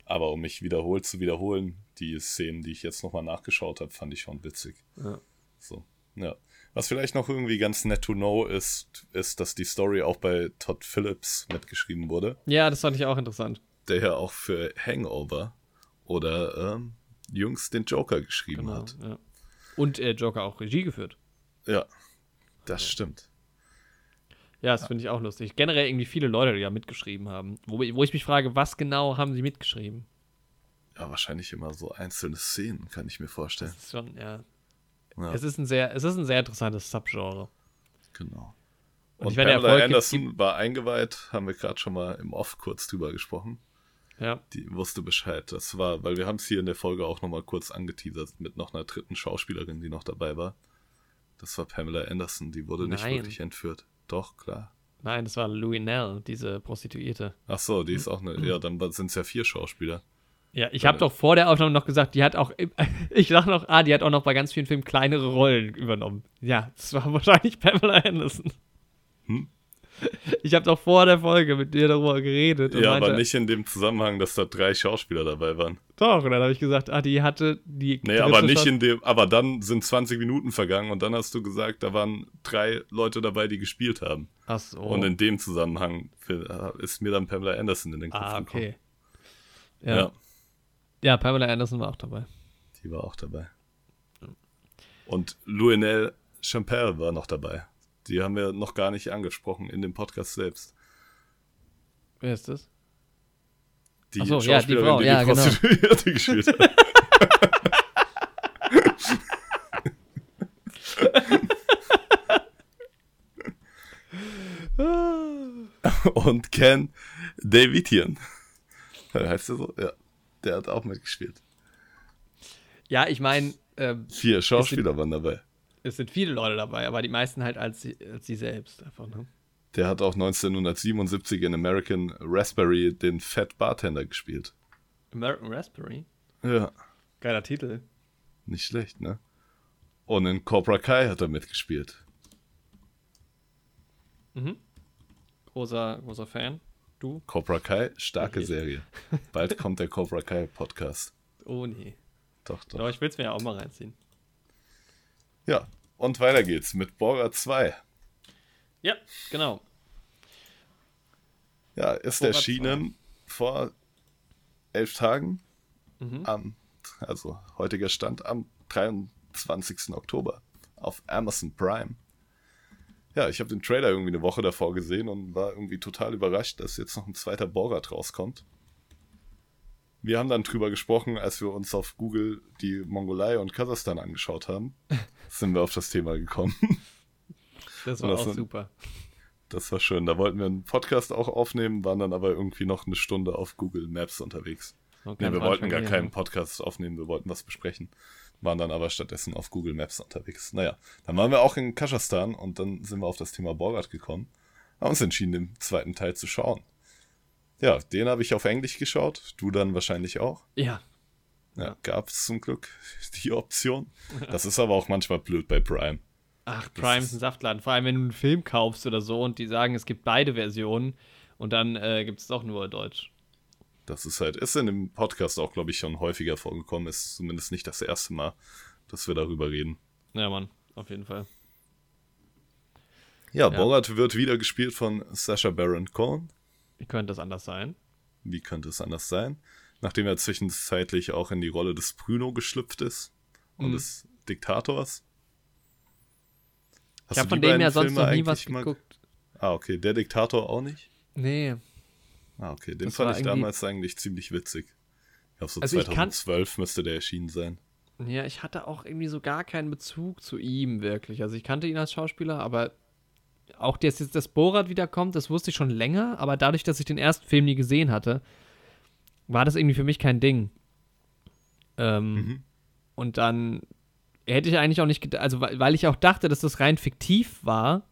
Aber um mich wiederholt zu wiederholen, die Szenen, die ich jetzt nochmal nachgeschaut habe, fand ich schon witzig. Ja. So, ja. Was vielleicht noch irgendwie ganz nett to know ist, ist, dass die Story auch bei Todd Phillips mitgeschrieben wurde, Ja, das fand ich auch interessant. der ja auch für Hangover oder ähm, jüngst den Joker geschrieben Genau. hat. Ja. Und äh, Joker auch Regie geführt. Ja, das stimmt. Ja, das finde ich auch lustig. Generell irgendwie viele Leute, die ja mitgeschrieben haben. Wo, wo ich mich frage, was genau haben sie mitgeschrieben? Ja, wahrscheinlich immer so einzelne Szenen, kann ich mir vorstellen. Das ist schon, ja. Ja, Es ist ein sehr, es ist ein sehr interessantes Subgenre. genau. Und Und Pamela Anderson war eingeweiht, haben wir gerade schon mal im Off kurz drüber gesprochen. Ja. Die wusste Bescheid. Das war, weil wir haben es hier in der Folge auch noch mal kurz angeteasert mit noch einer dritten Schauspielerin, die noch dabei war. Das war Pamela Anderson, die wurde nicht Nein. wirklich entführt. Doch, klar. Nein, das war Louis Nell, diese Prostituierte. Ach so, die ist auch eine, ja, dann sind es ja vier Schauspieler. Ja, ich habe doch vor der Aufnahme noch gesagt, die hat auch, [laughs] ich sag noch, ah, die hat auch noch bei ganz vielen Filmen kleinere Rollen übernommen. Ja, das war wahrscheinlich Pamela Anderson. Hm? [laughs] Ich habe doch vor der Folge mit dir darüber geredet. Ja, meinte, aber nicht in dem Zusammenhang, dass da drei Schauspieler dabei waren. Doch, und dann habe ich gesagt, ah, die hatte die. Nee, aber nicht Schau- in dem, aber dann sind 20 Minuten vergangen und dann hast du gesagt, da waren drei Leute dabei, die gespielt haben. Ach so. Und in dem Zusammenhang ist mir dann Pamela Anderson in den Kopf ah, gekommen. okay. Ja. Ja. ja. Pamela Anderson war auch dabei. die war auch dabei. Und Louinel Champel war noch dabei. Die haben wir noch gar nicht angesprochen in dem Podcast selbst. Wer ist das? Die so, ja, die Schauspielerin, Frau, die ja, die genau. Prostituierte [laughs] gespielt hat. [laughs] Und Ken Davidian. Heißt der so? Ja. Der hat auch mitgespielt. Ja, ich meine, ähm, Vier Schauspieler waren dabei. Es sind viele Leute dabei, aber die meisten halt als sie, als sie selbst einfach, ne? Der hat auch 1977 in American Raspberry den Fat Bartender gespielt. American Raspberry. Ja, Geiler Titel. nicht schlecht, ne? Und in Cobra Kai hat er mitgespielt. Großer, großer Fan. Du? Cobra Kai, starke Okay. Serie. [laughs] Bald kommt der Cobra Kai Podcast. Oh nee. Doch, doch. Doch, ich will es mir ja auch mal reinziehen. Ja, und weiter geht's mit Borger 2. Ja, genau. Ja, ist Borat erschienen vor elf Tagen. Mhm. Am, also heutiger Stand am 23. Oktober auf Amazon Prime. Ja, ich habe den Trailer irgendwie eine Woche davor gesehen und war irgendwie total überrascht, dass jetzt noch ein zweiter Borat rauskommt. Wir haben dann drüber gesprochen, als wir uns auf Google die Mongolei und Kasachstan angeschaut haben. [laughs] sind wir auf das Thema gekommen. Das war das auch sind- super. Das war schön. Da wollten wir einen Podcast auch aufnehmen, waren dann aber irgendwie noch eine Stunde auf Google Maps unterwegs. Nee, wir wollten gar keinen ne? Podcast aufnehmen, wir wollten was besprechen. Waren dann aber stattdessen auf Google Maps unterwegs. Naja, dann waren wir auch in Kasachstan und dann sind wir auf das Thema Borat gekommen. Haben uns entschieden, den zweiten Teil zu schauen. Ja, den habe ich auf Englisch geschaut, du dann wahrscheinlich auch. Ja. Ja, gab es zum Glück [laughs] die Option. Das ist aber auch manchmal blöd bei Prime. Ach, Prime ist ein Saftladen. Vor allem, wenn du einen Film kaufst oder so und die sagen, es gibt beide Versionen und dann äh, gibt es doch nur Deutsch. Das ist halt, ist in dem Podcast auch, glaube ich, schon häufiger vorgekommen. Ist zumindest nicht das erste Mal, dass wir darüber reden. Ja, Mann, auf jeden Fall. Ja, Borat wird wieder gespielt von Sacha Baron Cohen. Wie könnte das anders sein? Wie könnte es anders sein? Nachdem er zwischenzeitlich auch in die Rolle des Bruno geschlüpft ist und Mhm. des Diktators. Hast ich habe von dem ja sonst Filme noch nie was mal- geguckt. Ah, okay. Der Diktator auch nicht? Nee. Ah, okay. Den Das fand ich irgendwie- damals eigentlich ziemlich witzig. Ich glaube, so Also ich kann- 2012 müsste der erschienen sein. Ja, ich hatte auch irgendwie so gar keinen Bezug zu ihm wirklich. Also ich kannte ihn als Schauspieler, aber auch dass jetzt das Borat wiederkommt, das wusste ich schon länger, aber dadurch, dass ich den ersten Film nie gesehen hatte, war das irgendwie für mich kein Ding. Ähm, Mhm. Und dann hätte ich eigentlich auch nicht, ged- also weil, ich auch dachte, dass das rein fiktiv war,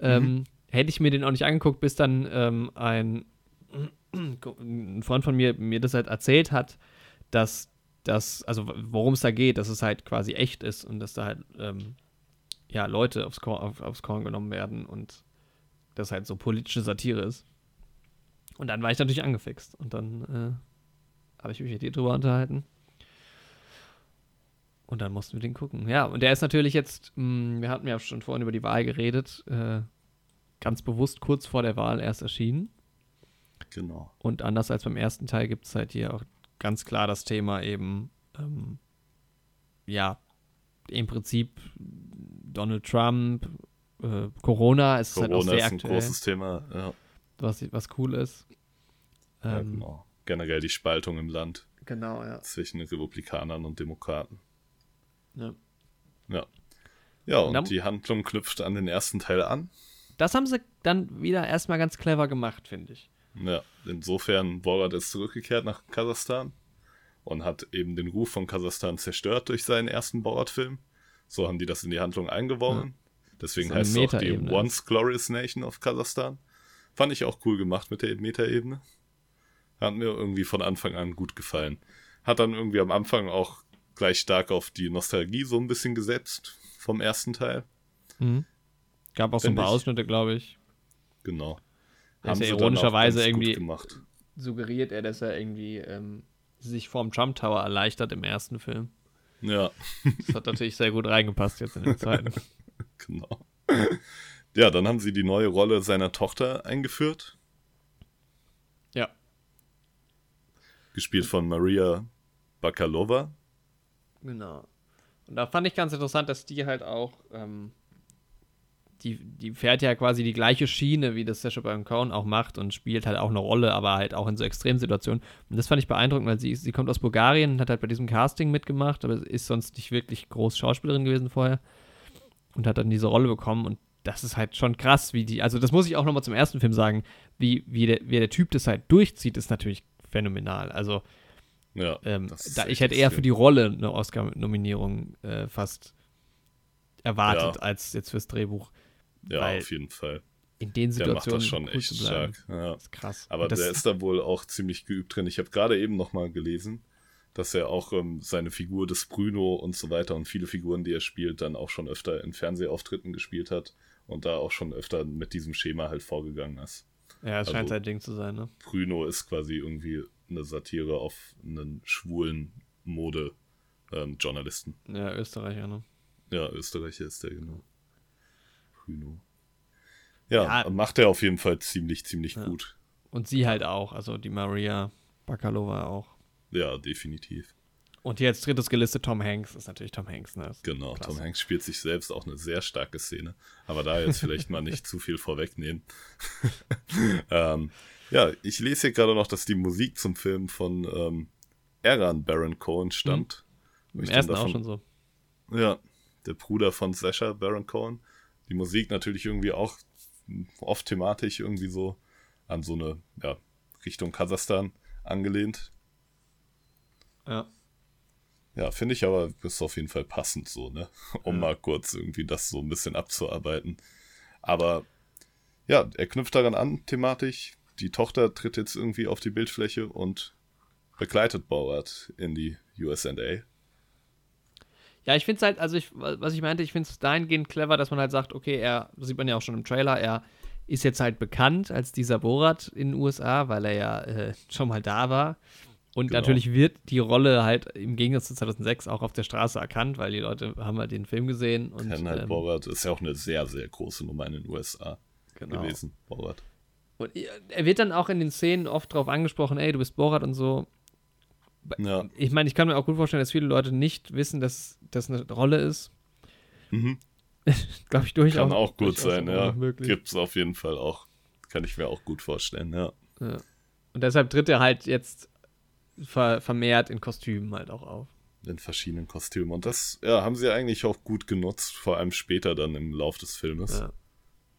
ähm, hätte ich mir den auch nicht angeguckt, bis dann ähm, ein, [clears throat] ein Freund von mir mir das halt erzählt hat, dass das, also worum es da geht, dass es halt quasi echt ist und dass da halt ähm, ja Leute aufs Korn, auf, aufs Korn genommen werden und das halt so politische Satire ist. Und dann war ich natürlich angefixt und dann äh, habe ich mich mit dir drüber unterhalten. Und dann mussten wir den gucken. Ja, und der ist natürlich jetzt, mh, wir hatten ja schon vorhin über die Wahl geredet, äh, ganz bewusst kurz vor der Wahl erst erschienen. Genau. Und anders als beim ersten Teil gibt es halt hier auch ganz klar das Thema eben, ähm, ja, im Prinzip Donald Trump, äh, Corona, es ist halt auch Corona sehr ist ein aktuell, großes Thema. Ja, was, was cool ist. ja, Ähm, genau. Generell die Spaltung im Land genau, ja. zwischen Republikanern und Demokraten. ja. Ja. Ja, und dann- die Handlung knüpft an den ersten Teil an. Das haben sie dann wieder erstmal ganz clever gemacht, finde ich. Ja, insofern Borat ist zurückgekehrt nach Kasachstan und hat eben den Ruf von Kasachstan zerstört durch seinen ersten Borat-Film. So haben die das in die Handlung eingewoben. Deswegen So heißt es auch die. Once Glorious Nation of Kasachstan. Fand ich auch cool gemacht mit der Metaebene. Hat mir irgendwie von Anfang an gut gefallen. Hat dann irgendwie am Anfang auch gleich stark auf die Nostalgie so ein bisschen gesetzt vom ersten Teil. Mhm. Gab auch so ein paar ich. Ausschnitte, glaube ich. Genau. Ist ja ironischerweise irgendwie- gemacht. Suggeriert er, dass er irgendwie ähm, sich vorm Trump Tower erleichtert im ersten Film. Ja, Das hat natürlich sehr gut reingepasst jetzt in den zweiten. [laughs] genau. Ja, dann haben sie die neue Rolle seiner Tochter eingeführt, ja. gespielt von Maria Bakalova. Genau. Und da fand ich ganz interessant, dass die halt auch, ähm, die, die fährt ja quasi die gleiche Schiene, wie das Sacha Baron Cohen auch macht und spielt halt auch eine Rolle, aber halt auch in so Extremsituationen. Und das fand ich beeindruckend, weil sie, sie kommt aus Bulgarien und hat halt bei diesem Casting mitgemacht, aber ist sonst nicht wirklich groß Schauspielerin gewesen vorher und hat dann diese Rolle bekommen und das ist halt schon krass, wie die, also das muss ich auch nochmal zum ersten Film sagen, wie, wie, der, wie der Typ das halt durchzieht, ist natürlich phänomenal. Also Ja, ähm, da, ich hätte eher für die Rolle eine Oscar-Nominierung äh, fast erwartet Ja. als jetzt fürs Drehbuch. Ja weil auf jeden Fall. In den Der macht Situationen das schon echt stark. Ja. Das ist krass. Aber der ist da wohl auch ziemlich geübt drin. Ich habe gerade eben noch mal gelesen, dass er auch ähm, seine Figur des Bruno und so weiter und viele Figuren, die er spielt, dann auch schon öfter in Fernsehauftritten gespielt hat und da auch schon öfter mit diesem Schema halt vorgegangen ist. ja, es scheint also- sein Ding zu sein, ne? Bruno ist quasi irgendwie eine Satire auf einen schwulen Mode-Journalisten. Ja, Österreicher, ne? ja, Österreicher ist der, genau. Bruno. Ja, Ja. macht er auf jeden Fall ziemlich, ziemlich Ja. gut. Und sie halt auch, also die Maria Bakalova auch. Ja, definitiv. Und als drittes gelistet Tom Hanks, ist natürlich Tom Hanks, ne? Ist Genau, klasse. Tom Hanks spielt sich selbst auch eine sehr starke Szene. Aber da jetzt vielleicht mal nicht [laughs] zu viel vorwegnehmen. [laughs] ähm, ja, ich lese hier gerade noch, dass die Musik zum Film von ähm, Eran Baron Cohen stammt. Wo Im ersten auch davon- schon so. Ja, der Bruder von Sasha Baron Cohen. Die Musik natürlich irgendwie auch oft thematisch irgendwie so an so eine, ja, Richtung Kasachstan angelehnt. Ja. Ja, finde ich aber, ist auf jeden Fall passend so, ne? Um Ja. mal kurz irgendwie das so ein bisschen abzuarbeiten. Aber ja, er knüpft daran an, thematisch. Die Tochter tritt jetzt irgendwie auf die Bildfläche und begleitet Borat in die USA. Ja, ich finde es halt, also ich, was ich meinte, ich finde es dahingehend clever, dass man halt sagt, okay, er, das sieht man ja auch schon im Trailer, er ist jetzt halt bekannt als dieser Borat in den USA, weil er ja äh, [laughs] schon mal da war. Und Genau. natürlich wird die Rolle halt im Gegensatz zu 2006 auch auf der Straße erkannt, weil die Leute haben halt den Film gesehen und Kennen halt ähm, Borat, ist ja auch eine sehr, sehr große Nummer in den USA genau. gewesen, Borat. Und er wird dann auch in den Szenen oft drauf angesprochen, ey, du bist Borat und so. Ja, Ich meine, ich kann mir auch gut vorstellen, dass viele Leute nicht wissen, dass das eine Rolle ist. mhm. [laughs] Glaube ich durchaus. kann auch gut durchaus sein, ja. Möglich. Gibt's auf jeden Fall auch. Kann ich mir auch gut vorstellen, ja. Ja. Und deshalb tritt er halt jetzt ver vermehrt in Kostümen halt auch auf. in verschiedenen Kostümen. Und das ja, haben sie eigentlich auch gut genutzt, vor allem später dann im Lauf des Filmes. Ja.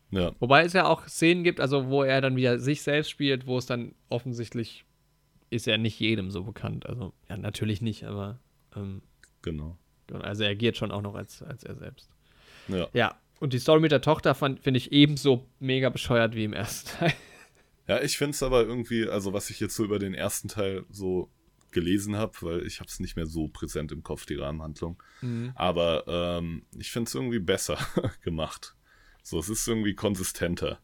Ja, Wobei es ja auch Szenen gibt, also wo er dann wieder sich selbst spielt, wo es dann offensichtlich ist er nicht jedem so bekannt. Also, ja, natürlich nicht, aber ähm, genau. also er agiert schon auch noch als, als er selbst. Ja. Ja, und die Story mit der Tochter finde ich ebenso mega bescheuert wie im ersten Teil. Ja, ich finde es aber irgendwie, also was ich jetzt so über den ersten Teil so gelesen habe, weil ich habe es nicht mehr so präsent im Kopf, die Rahmenhandlung. Mhm. Aber ähm, ich finde es irgendwie besser [laughs] gemacht. So, es ist irgendwie konsistenter.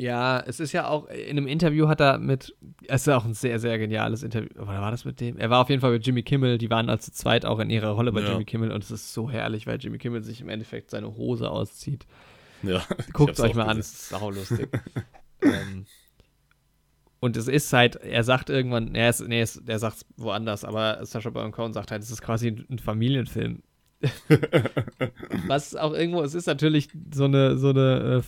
Ja, es ist ja auch, in einem Interview hat er mit, es ist auch ein sehr, sehr geniales Interview, oder war das mit dem? Er war auf jeden Fall mit Jimmy Kimmel, die waren zu zweit auch in ihrer Rolle bei Ja. Jimmy Kimmel und es ist so herrlich, weil Jimmy Kimmel sich im Endeffekt seine Hose auszieht. Ja, [laughs] Guckt euch auch mal an, gesehen. es ist saulustig. [laughs] ähm, und es ist halt, er sagt irgendwann, er ist, nee, es- der sagt woanders, aber Sacha Baron Cohen sagt halt, es ist quasi ein Familienfilm. [laughs] Was auch irgendwo, es ist natürlich so eine, so eine äh,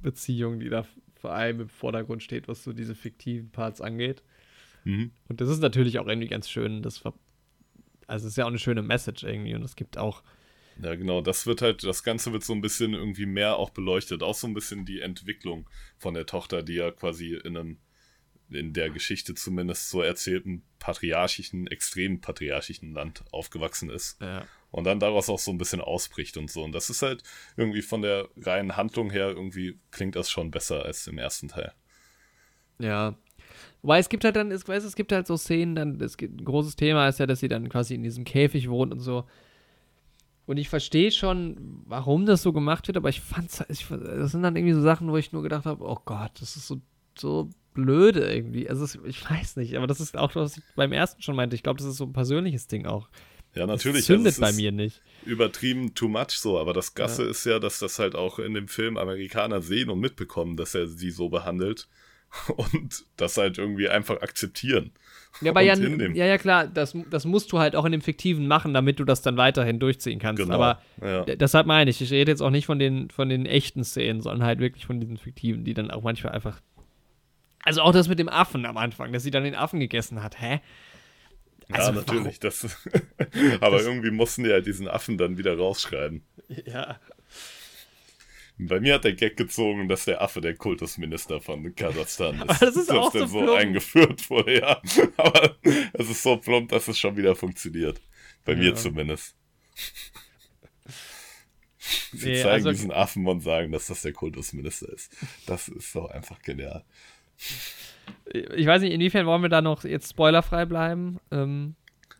Vater-Tochter-Beziehung, die da vor allem im Vordergrund steht, was so diese fiktiven Parts angeht. Mhm. Und das ist natürlich auch irgendwie ganz schön, das ver also es ist ja auch eine schöne Message irgendwie und es gibt auch, Ja, genau, das wird halt, das Ganze wird so ein bisschen irgendwie mehr auch beleuchtet. Auch so ein bisschen die Entwicklung von der Tochter, die ja quasi in einem, in der Geschichte zumindest so erzählten patriarchischen, extrem patriarchischen Land aufgewachsen ist. ja. Und dann daraus auch so ein bisschen ausbricht und so. Und das ist halt irgendwie von der reinen Handlung her, irgendwie klingt das schon besser als im ersten Teil. Ja. Wobei es gibt halt dann, ich weiß, es gibt halt so Szenen, dann, es gibt, ein großes Thema ist ja, dass sie dann quasi in diesem Käfig wohnt und so. Und ich verstehe schon, warum das so gemacht wird, aber ich fand's, ich, das sind dann irgendwie so Sachen, wo ich nur gedacht habe, oh Gott, das ist so, so blöde irgendwie. Also es, ich weiß nicht, aber das ist auch, was ich beim ersten schon meinte. Ich glaube, das ist so ein persönliches Ding auch. Ja, natürlich. Das zündet also bei mir nicht. Übertrieben too much so, aber das Gasse Ja. ist ja, dass das halt auch in dem Film Amerikaner sehen und mitbekommen, dass er sie so behandelt [laughs] und das halt irgendwie einfach akzeptieren. Ja, aber ja, ja, ja, klar, das, das musst du halt auch in dem Fiktiven machen, damit du das dann weiterhin durchziehen kannst. Genau. Aber ja. Deshalb meine ich, ich rede jetzt auch nicht von den, von den echten Szenen, sondern halt wirklich von diesen fiktiven, die dann auch manchmal einfach. Also auch das mit dem Affen am Anfang, dass sie dann den Affen gegessen hat, hä? Also ja, natürlich. Das, [laughs] aber irgendwie mussten die halt diesen Affen dann wieder rausschreiben. Ja. Bei mir hat der Gag gezogen, dass der Affe der Kultusminister von Kasachstan ist. Aber das ist Dass auch der so so eingeführt wurde, ja. [laughs] Aber es ist so plump, dass es schon wieder funktioniert. Bei mir Ja. zumindest. Sie Nee, zeigen also- diesen Affen und sagen, dass das der Kultusminister ist. Das ist doch einfach genial. Ich weiß nicht, inwiefern wollen wir da noch jetzt spoilerfrei bleiben? Ähm,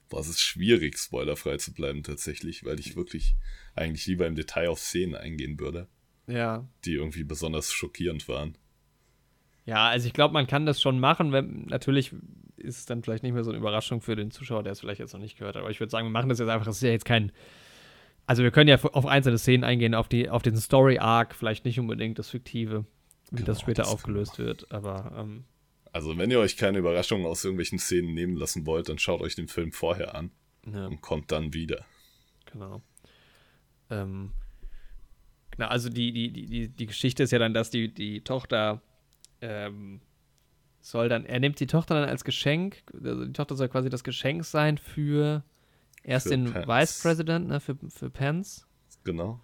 Boah, es ist schwierig, spoilerfrei zu bleiben tatsächlich, weil ich wirklich eigentlich lieber im Detail auf Szenen eingehen würde, ja. die irgendwie besonders schockierend waren. Ja, also ich glaube, man kann das schon machen. Wenn, natürlich ist es dann vielleicht nicht mehr so eine Überraschung für den Zuschauer, der es vielleicht jetzt noch nicht gehört hat. Aber ich würde sagen, wir machen das jetzt einfach. Es ist ja jetzt kein. Also wir können ja auf einzelne Szenen eingehen, auf, die, auf den Story-Arc, vielleicht nicht unbedingt das Fiktive, wie das Genau, später das aufgelöst wird. Aber ähm, Also, wenn ihr euch keine Überraschungen aus irgendwelchen Szenen nehmen lassen wollt, dann schaut euch den Film vorher an ja. und kommt dann wieder. Genau. Ähm, genau, also die, die, die, die, die Geschichte ist ja dann, dass die, die Tochter ähm, soll dann, er nimmt die Tochter dann als Geschenk, also die Tochter soll quasi das Geschenk sein für erst Für den Pence. Vice President, ne, für, für Pence. Genau.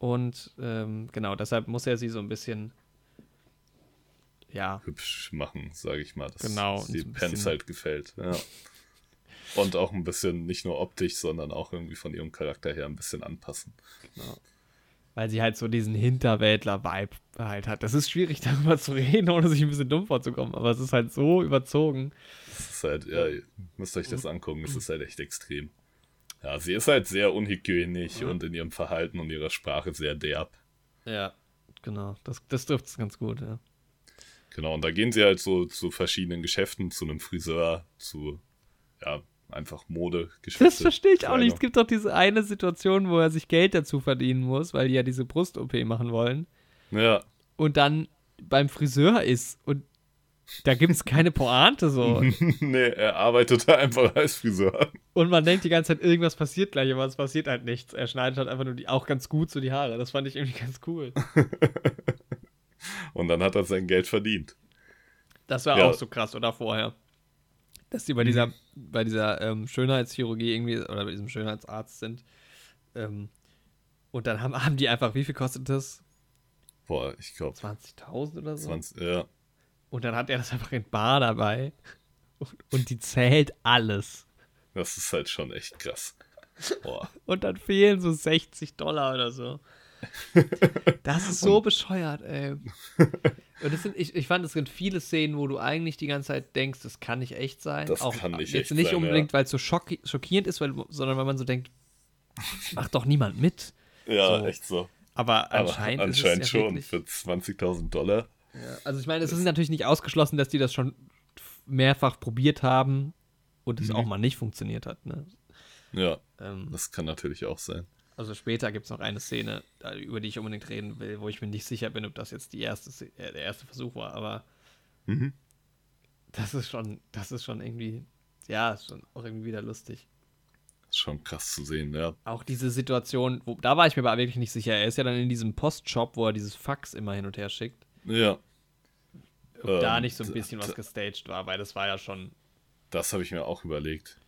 Und ähm, genau, deshalb muss er sie so ein bisschen, ja, Hübsch machen, sage ich mal. Dass Genau, die so Pants halt gefällt. Ja. Und auch ein bisschen, nicht nur optisch, sondern auch irgendwie von ihrem Charakter her ein bisschen anpassen. weil sie halt so diesen Hinterwäldler-Vibe halt hat. Das ist schwierig, [laughs] darüber zu reden, ohne sich ein bisschen dumm vorzukommen, aber es ist halt so überzogen. Das ist halt, ja, ihr müsst euch das angucken, es ist halt echt extrem. Ja, sie ist halt sehr unhygienisch und in ihrem Verhalten und ihrer Sprache sehr derb. Ja, genau. Das, das trifft es ganz gut, ja. Genau, und da gehen sie halt so zu verschiedenen Geschäften, zu einem Friseur, zu, ja, einfach Modegeschäfte. Das verstehe ich auch nicht. Es gibt doch diese eine Situation, wo er sich Geld dazu verdienen muss, weil die ja diese Brust-OP machen wollen. Ja, Und dann beim Friseur ist und da gibt es keine Pointe so. [laughs] nee, er arbeitete einfach als Friseur. Und man denkt die ganze Zeit, irgendwas passiert gleich, aber es passiert halt nichts. Er schneidet halt einfach nur die, auch ganz gut so die Haare. Das fand ich irgendwie ganz cool. [laughs] Und dann hat er sein Geld verdient. Das war Ja. auch so krass, oder vorher. dass die bei dieser, bei dieser ähm, Schönheitschirurgie irgendwie oder bei diesem Schönheitsarzt sind. Ähm, und dann haben, haben die einfach, wie viel kostet das? Boah, ich glaube 20.000 oder so. 20, ja. Und dann hat er das einfach in Bar dabei. Und, und die zählt alles. Das ist halt schon echt krass. Boah. Und dann fehlen so 60 Dollar oder so. Das ist so bescheuert, ey. Und das sind, ich, ich fand, es sind viele Szenen, wo du eigentlich die ganze Zeit denkst, das kann nicht echt sein. Das Auch kann nicht jetzt echt nicht sein, unbedingt, weil es so schocki schockierend ist, weil, sondern weil man so denkt, macht doch niemand mit. Ja, So. echt so. Aber Aber anscheinend, anscheinend ist es ja schon. Für 20.000 Dollar. Ja, also ich meine, es ist natürlich nicht ausgeschlossen, dass die das schon mehrfach probiert haben und es Mhm. auch mal nicht funktioniert hat. Ne? Ja, Ähm, das kann natürlich auch sein. also später gibt es noch eine Szene, über die ich unbedingt reden will, wo ich mir nicht sicher bin, ob das jetzt die erste, äh, der erste Versuch war, aber Mhm. das ist schon, das ist schon irgendwie, ja, ist schon auch irgendwie wieder lustig. Ist schon krass zu sehen, ja. Auch diese Situation, wo, da war ich mir aber wirklich nicht sicher. Er ist ja dann in diesem Postshop, wo er dieses Fax immer hin und her schickt. Ja, Ob da Ähm, nicht so ein bisschen was gestaged war, weil das war ja schon. das habe ich mir auch überlegt.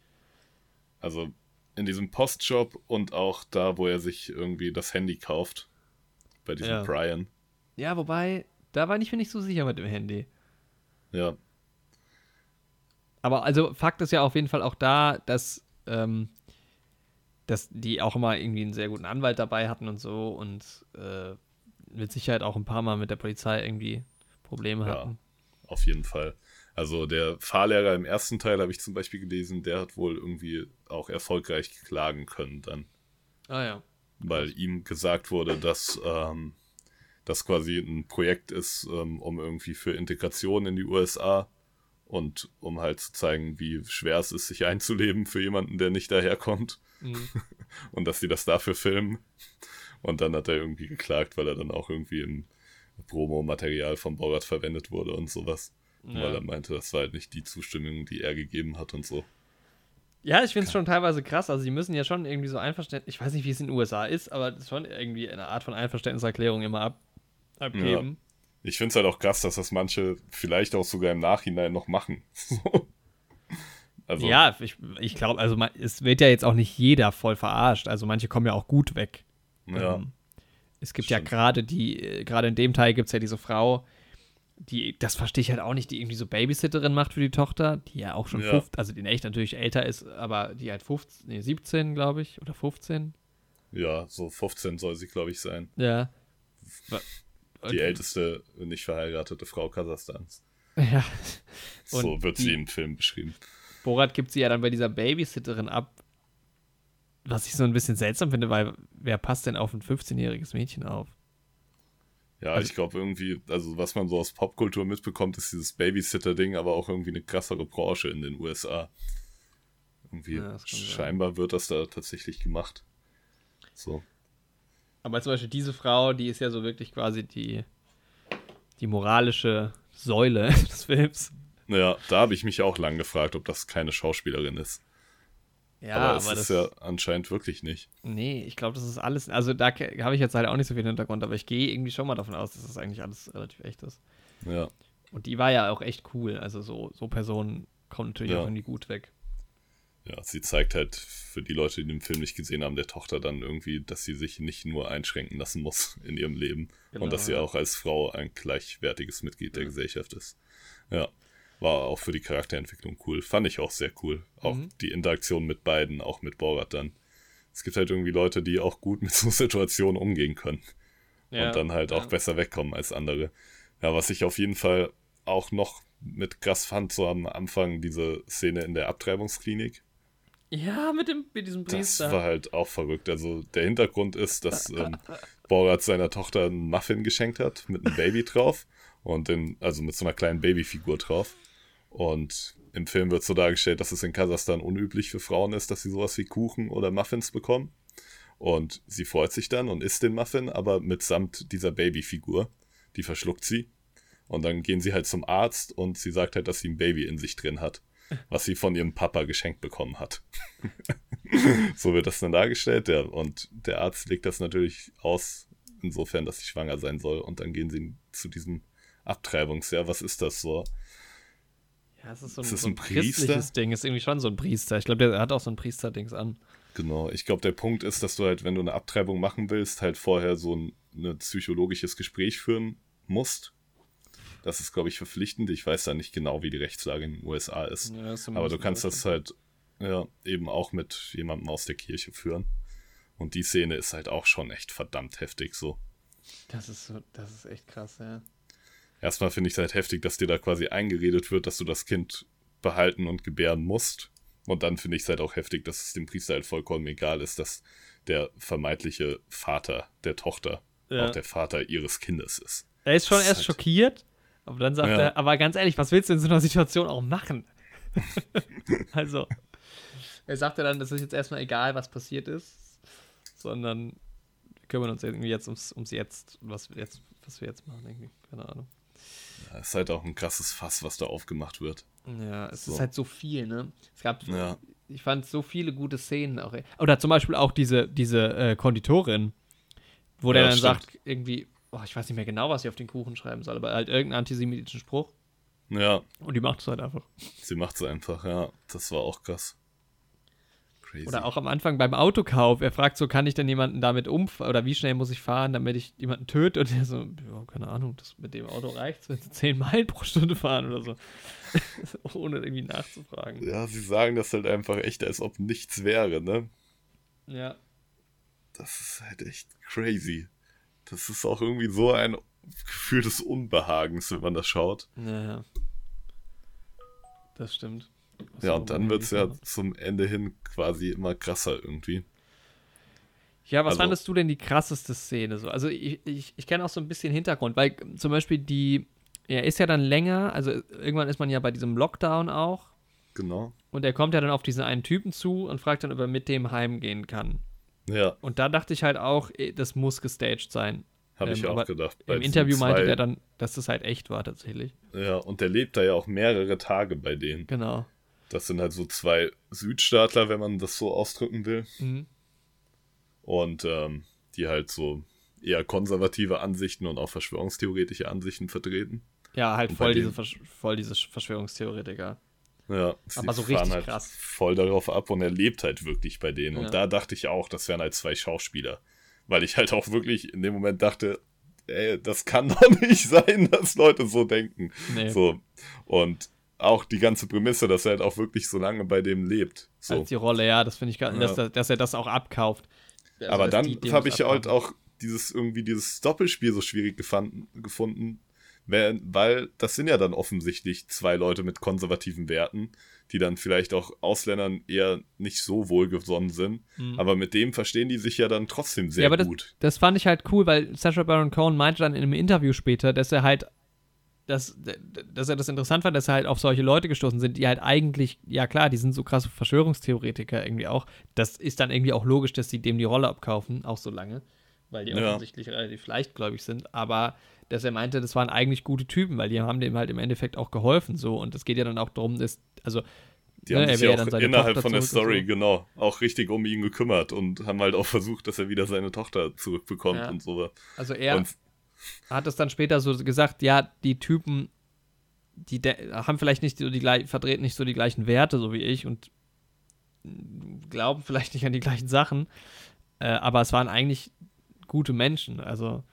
Also in diesem Postshop und auch da, wo er sich irgendwie das Handy kauft. Bei diesem Ja. Brian. Ja, wobei, da war ich mir nicht so sicher mit dem Handy. Ja, Aber also Fakt ist ja auf jeden Fall auch da, dass, ähm, dass die auch immer irgendwie einen sehr guten Anwalt dabei hatten und so und äh, mit Sicherheit auch ein paar Mal mit der Polizei irgendwie Probleme Ja. hatten. auf jeden Fall. Also der Fahrlehrer im ersten Teil habe ich zum Beispiel gelesen, der hat wohl irgendwie auch erfolgreich klagen können dann. Ah ja. weil ihm gesagt wurde, dass ähm, das quasi ein Projekt ist, ähm, um irgendwie für Integration in die USA und um halt zu zeigen, wie schwer es ist, sich einzuleben für jemanden, der nicht daherkommt Mhm. [laughs] und dass sie das dafür filmen. Und dann hat er irgendwie geklagt, weil er dann auch irgendwie im Promo-Material von Bogart verwendet wurde und sowas. Weil Ja. er meinte, das war halt nicht die Zustimmung, die er gegeben hat und so. Ja, ich finde es schon teilweise krass. Also, die müssen ja schon irgendwie so Einverständnis. Ich weiß nicht, wie es in den USA ist, aber schon irgendwie eine Art von Einverständniserklärung immer ab, abgeben. Ich finde es halt auch krass, dass das manche vielleicht auch sogar im Nachhinein noch machen. [laughs] also, Ja, ich, ich glaube, also man, es wird ja jetzt auch nicht jeder voll verarscht. Also, manche kommen ja auch gut weg. Ja. Ähm, es gibt ja Stimmt. gerade die, äh, gerade in dem Teil gibt es ja diese Frau, die, das verstehe ich halt auch nicht, die irgendwie so Babysitterin macht für die Tochter, die ja auch schon Ja. 15, also die in echt natürlich älter ist, aber die halt 15, nee, 17, glaube ich, oder 15. Ja, so 15 soll sie, glaube ich, sein. Ja. Die älteste nicht verheiratete Frau Kasachstans. [laughs] Ja. so Und wird die- sie im Film beschrieben. Borat gibt sie ja dann bei dieser Babysitterin ab. Was ich so ein bisschen seltsam finde, weil wer passt denn auf ein 15-jähriges Mädchen auf? Ja, Also- ich glaube irgendwie, also was man so aus Popkultur mitbekommt, ist dieses Babysitter-Ding, aber auch irgendwie eine krassere Branche in den USA. Irgendwie Ja, kann sein. scheinbar wird das da tatsächlich gemacht. So. Aber zum Beispiel diese Frau, die ist ja so wirklich quasi die, die moralische Säule [laughs] des Films. Naja, da habe ich mich auch lang gefragt, ob das keine Schauspielerin ist. Ja, aber aber, es das. ist ja anscheinend wirklich nicht. nee, ich glaube, das ist alles. Also da habe ich jetzt halt auch nicht so viel Hintergrund, aber ich gehe irgendwie schon mal davon aus, dass das eigentlich alles relativ echt ist. Ja. Und die war ja auch echt cool. Also so, so Personen kommen natürlich Ja. auch irgendwie gut weg. Ja, sie zeigt halt für die Leute, die den Film nicht gesehen haben, der Tochter dann irgendwie, dass sie sich nicht nur einschränken lassen muss [laughs] in ihrem Leben Genau, und dass sie ja. auch als Frau ein gleichwertiges Mitglied der Gesellschaft ist. Ja, war auch für die Charakterentwicklung cool. Fand ich auch sehr cool. Auch Mhm. die Interaktion mit beiden, auch mit Borat dann. Es gibt halt irgendwie Leute, die auch gut mit [laughs] so Situationen umgehen können und dann halt auch ja. besser wegkommen als andere. Ja, was ich auf jeden Fall auch noch mit krass fand, so am Anfang diese Szene in der Abtreibungsklinik. Ja, mit, dem, mit diesem Das Priester. war halt auch verrückt. Also der Hintergrund ist, dass [laughs] ähm, Borat seiner Tochter einen Muffin geschenkt hat mit einem Baby drauf und den, also mit so einer kleinen Babyfigur drauf. Und im Film wird so dargestellt, dass es in Kasachstan unüblich für Frauen ist, dass sie sowas wie Kuchen oder Muffins bekommen. Und sie freut sich dann und isst den Muffin, aber mitsamt dieser Babyfigur. Die verschluckt sie. Und dann gehen sie halt zum Arzt und sie sagt halt, dass sie ein Baby in sich drin hat, [laughs] was sie von ihrem Papa geschenkt bekommen hat. [laughs] so wird das dann dargestellt, ja. Und der Arzt legt das natürlich aus, insofern, dass sie schwanger sein soll. Und dann gehen sie zu diesem Abtreibungsjahr. Was ist das so? Ja, es ist so ein, Ist das so ein ein Priester? christliches Ding. Ist irgendwie schon so ein Priester. Ich glaube, der hat auch so ein Priesterdings an. Genau, ich glaube, der Punkt ist, dass du halt, wenn du eine Abtreibung machen willst, halt vorher so ein, ein psychologisches Gespräch führen musst. Das ist, glaube ich, verpflichtend. Ich weiß da nicht genau, wie die Rechtslage in den USA ist. Ja, Aber du kannst das halt ja, eben auch mit jemandem aus der Kirche führen. Und die Szene ist halt auch schon echt verdammt heftig so. Das ist so, das ist echt krass, ja. Erstmal finde ich es halt heftig, dass dir da quasi eingeredet wird, dass du das Kind behalten und gebären musst. Und dann finde ich es halt auch heftig, dass es dem Priester halt vollkommen egal ist, dass der vermeintliche Vater der Tochter Ja. auch der Vater ihres Kindes ist. Er ist schon Das erst halt- schockiert, aber dann sagt Ja. er, aber ganz ehrlich, was willst du in so einer Situation auch machen? [laughs] also, er sagt ja dann, es ist jetzt erstmal egal, was passiert ist, sondern wir kümmern uns irgendwie jetzt ums, ums Jetzt, was wir jetzt, was wir jetzt machen, irgendwie. Keine Ahnung. Ja, ist halt auch ein krasses Fass, was da aufgemacht wird. Ja, es So. ist halt so viel, ne? Es gab, Ja. ich fand so viele gute Szenen auch. Oder zum Beispiel auch diese, diese äh, Konditorin, wo der Ja, dann stimmt. sagt, irgendwie, oh, ich weiß nicht mehr genau, was sie auf den Kuchen schreiben soll, aber halt irgendeinen antisemitischen Spruch. Ja, Und die macht es halt einfach. sie macht es einfach, ja. Das war auch krass. Crazy. Oder auch am Anfang beim Autokauf. Er fragt so, kann ich denn jemanden damit umfahren? Oder wie schnell muss ich fahren, damit ich jemanden töte? Und er so, ja, keine Ahnung, das mit dem Auto reicht, wenn sie 10 Meilen pro Stunde fahren oder so. [laughs] Ohne irgendwie nachzufragen. Ja, sie sagen das halt einfach echt, als ob nichts wäre, ne? Ja. Das ist halt echt crazy. Das ist auch irgendwie so ein Gefühl des Unbehagens, wenn man das schaut. Naja. Das stimmt. Ja, und dann wird es ja zum Ende hin quasi immer krasser irgendwie. Ja, was also- fandest du denn die krasseste Szene so? Also ich, ich, ich kenne auch so ein bisschen Hintergrund, weil zum Beispiel die, er ist ja dann länger, also irgendwann ist man ja bei diesem Lockdown auch Genau. und er kommt ja dann auf diesen einen Typen zu und fragt dann, ob er mit dem heimgehen kann. Ja, Und da dachte ich halt auch, eh, das muss gestaged sein. habe ich Ähm, auch aber gedacht. Im Interview meinte zwei- der dann, dass das halt echt war tatsächlich. Ja, und der lebt da ja auch mehrere Tage bei denen. Genau. Das sind halt so zwei Südstaatler, wenn man das so ausdrücken will. Mhm. Und ähm, die halt so eher konservative Ansichten und auch verschwörungstheoretische Ansichten vertreten. Ja, halt voll diese, denen- Versch voll diese Verschwörungstheoretiker. Ja, sie Aber so richtig halt krass. voll darauf ab und er lebt halt wirklich bei denen. Ja. Und da dachte ich auch, das wären halt zwei Schauspieler. Weil ich halt auch wirklich in dem Moment dachte, ey, das kann doch [laughs] nicht sein, dass Leute so denken. Nee, So. Und auch die ganze Prämisse, dass er halt auch wirklich so lange bei dem lebt. So. als die Rolle, ja, das finde ich gar Ja. dass, dass er das auch abkauft. Also, Aber dann habe das ich halt auch dieses irgendwie dieses Doppelspiel so schwierig gefanden, gefunden, weil, das sind ja dann offensichtlich zwei Leute mit konservativen Werten, die dann vielleicht auch Ausländern eher nicht so wohlgesonnen sind, Mhm. aber mit dem verstehen die sich ja dann trotzdem sehr Ja, aber das, gut. das fand ich halt cool, weil Sacha Baron Cohen meinte dann in einem Interview später, dass er halt, dass, dass er das interessant fand, dass er halt auf solche Leute gestoßen sind, die halt eigentlich, ja klar, die sind so krasse Verschwörungstheoretiker irgendwie auch. Das ist dann irgendwie auch logisch, dass die dem die Rolle abkaufen, auch so lange, weil die Ja. offensichtlich relativ leichtgläubig sind. Aber dass er meinte, das waren eigentlich gute Typen, weil die haben dem halt im Endeffekt auch geholfen so. Und es geht ja dann auch darum, dass, also Die ne, haben er sich ja auch innerhalb Tochter von der Story, so. genau, auch richtig um ihn gekümmert und haben halt auch versucht, dass er wieder seine Tochter zurückbekommt Ja. und so. Also er Und hat es dann später so gesagt, ja, die Typen, die haben vielleicht nicht so die vertreten nicht so die gleichen Werte, so wie ich, und glauben vielleicht nicht an die gleichen Sachen, äh, aber es waren eigentlich gute Menschen. Also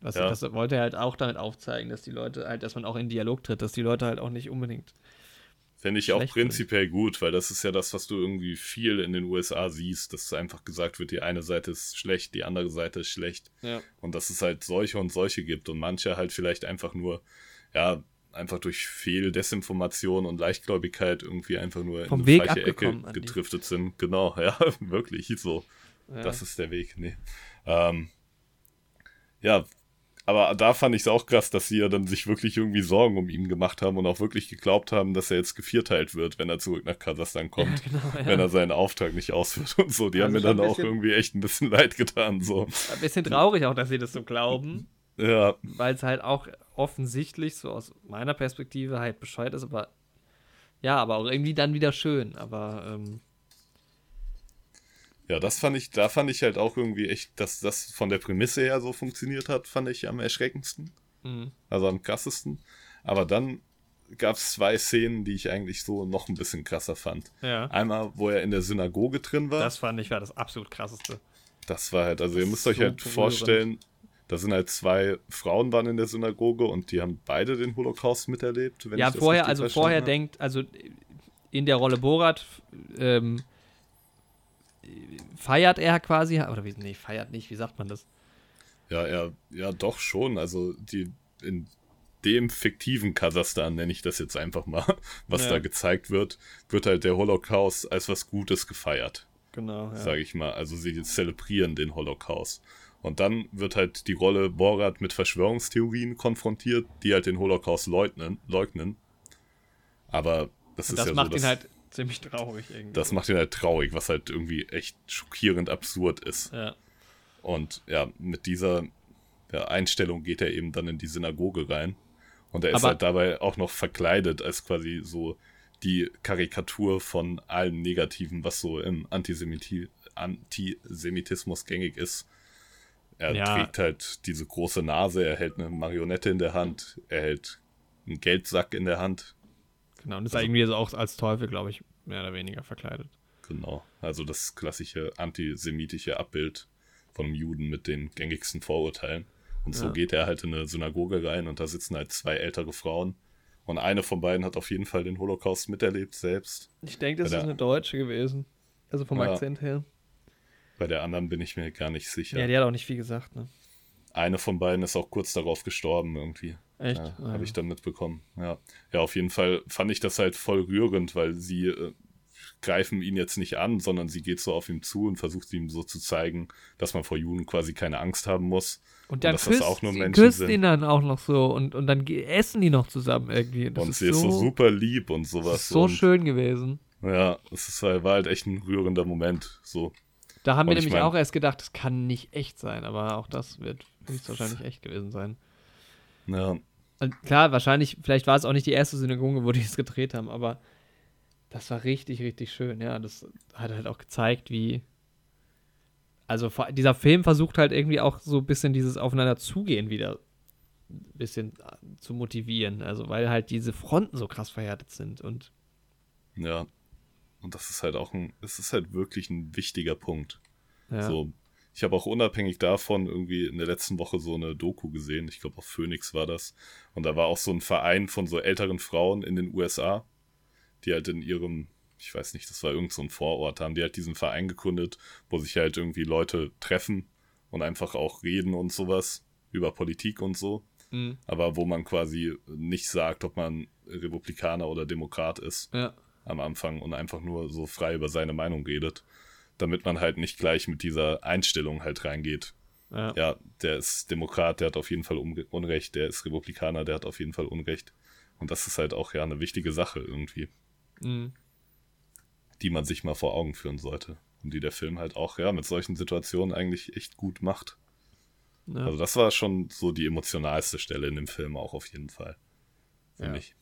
was, Ja. das wollte er halt auch damit aufzeigen, dass die Leute halt, dass man auch in Dialog tritt, dass die Leute halt auch nicht unbedingt. Finde ich auch schlecht sind. prinzipiell gut, weil das ist ja das, was du irgendwie viel in den USA siehst, dass einfach gesagt wird, die eine Seite ist schlecht, die andere Seite ist schlecht. Ja. Und dass es halt solche und solche gibt und manche halt vielleicht einfach nur, ja, einfach durch Fehldesinformation und Leichtgläubigkeit irgendwie einfach nur Vom in Weg eine falsche Ecke gedriftet sind. Genau, [laughs] ja, wirklich so. Ja. Das ist der Weg, nee. Ähm, ja, aber da fand ich es auch krass, dass sie ja dann sich wirklich irgendwie Sorgen um ihn gemacht haben und auch wirklich geglaubt haben, dass er jetzt gevierteilt wird, wenn er zurück nach Kasachstan kommt, genau, ja. wenn er seinen Auftrag nicht ausführt und so. Die haben Also mir schon dann auch irgendwie echt ein bisschen [laughs] leid getan, so. Ein bisschen traurig auch, dass sie das so glauben. Ja, weil es halt auch offensichtlich, so aus meiner Perspektive, halt bescheuert ist, aber ja, aber auch irgendwie dann wieder schön. Aber ähm, ja, das fand ich, da fand ich halt auch irgendwie echt, dass das von der Prämisse her so funktioniert hat, fand ich am erschreckendsten. mh. Also am krassesten. Aber dann gab es zwei Szenen, die ich eigentlich so noch ein bisschen krasser fand. Ja. Einmal, wo er in der Synagoge drin war. Das fand ich war das absolut krasseste. Das war halt, also ihr müsst ist euch so halt vorstellen, da sind halt zwei Frauen waren in der Synagoge und die haben beide den Holocaust miterlebt. Wenn ja, vorher, also vorher hab. denkt, also in der Rolle Borat ähm, feiert er quasi, oder wie, nee, feiert nicht, wie sagt man das? Ja, er, ja, doch schon. Also die in dem fiktiven Kasachstan, nenne ich das jetzt einfach mal, [laughs] was Ja. da gezeigt wird, wird halt der Holocaust als was Gutes gefeiert. Genau, ja. sage ich mal. Also sie zelebrieren den Holocaust. Und dann wird halt die Rolle Borat mit Verschwörungstheorien konfrontiert, die halt den Holocaust leugnen. leugnen. Aber das Und ist das ja macht so, ihn das, halt ziemlich traurig irgendwie. das macht ihn halt traurig, was halt irgendwie echt schockierend absurd ist. ja. Und ja, mit dieser Einstellung geht er eben dann in die Synagoge rein. Und er ist Aber- halt dabei auch noch verkleidet als quasi so die Karikatur von allem Negativen, was so im Antisemiti Antisemitismus gängig ist. Er Ja. trägt halt diese große Nase, er hält eine Marionette in der Hand, er hält einen Geldsack in der Hand. Genau, und ist Also- irgendwie so auch als Teufel, glaube ich, mehr oder weniger verkleidet. Genau. Also das klassische antisemitische Abbild von einem Juden mit den gängigsten Vorurteilen. Und so Ja. geht er halt in eine Synagoge rein und da sitzen halt zwei ältere Frauen. Und eine von beiden hat auf jeden Fall den Holocaust miterlebt selbst. Ich denke, das Bei ist der- eine Deutsche gewesen. Also vom Ja. Akzent her. Bei der anderen bin ich mir gar nicht sicher. Ja. die hat auch nicht viel gesagt, ne? Eine von beiden ist auch kurz darauf gestorben irgendwie. Echt? Ja, Ah, Habe ich dann mitbekommen. Ja. ja, auf jeden Fall fand ich das halt voll rührend, weil sie äh, greifen ihn jetzt nicht an, sondern sie geht so auf ihn zu und versucht ihm so zu zeigen, dass man vor Juden quasi keine Angst haben muss. Und dann das küsst, auch nur sie Menschen küsst sind. ihn dann auch noch so und, und dann essen die noch zusammen irgendwie. Das und ist sie ist so super lieb und das sowas. ist so und, schön gewesen. Ja, es ist, halt- war halt echt ein rührender Moment. So. Da haben wir Und ich nämlich mein- auch erst gedacht, das kann nicht echt sein, aber auch das wird höchstwahrscheinlich echt gewesen sein. Ja, Und klar, wahrscheinlich, vielleicht war es auch nicht die erste Synagoge, wo die es gedreht haben, aber das war richtig, richtig schön. Ja, das hat halt auch gezeigt, wie. Also dieser Film versucht halt irgendwie auch so ein bisschen dieses Aufeinander zugehen wieder ein bisschen äh, zu motivieren. Also weil halt diese Fronten so krass verhärtet sind und ja. Und das ist halt auch ein, es ist halt wirklich ein wichtiger Punkt. ja. So, ich habe auch unabhängig davon irgendwie in der letzten Woche so eine Doku gesehen. Ich glaube, auf Phoenix war das. Und da war auch so ein Verein von so älteren Frauen in den USA, die halt in ihrem, ich weiß nicht, das war irgend so ein Vorort, haben die halt diesen Verein gegründet, wo sich halt irgendwie Leute treffen und einfach auch reden und sowas über Politik und so. Mhm. Aber wo man quasi nicht sagt, ob man Republikaner oder Demokrat ist ja. am Anfang und einfach nur so frei über seine Meinung redet, damit man halt nicht gleich mit dieser Einstellung halt reingeht. Ja. Ja, der ist Demokrat, der hat auf jeden Fall Unrecht, der ist Republikaner, der hat auf jeden Fall Unrecht. Und das ist halt auch ja eine wichtige Sache irgendwie, Mhm. die man sich mal vor Augen führen sollte. Und die der Film halt auch ja mit solchen Situationen eigentlich echt gut macht. ja. Also das war schon so die emotionalste Stelle in dem Film auch auf jeden Fall. Finde Ja. ich.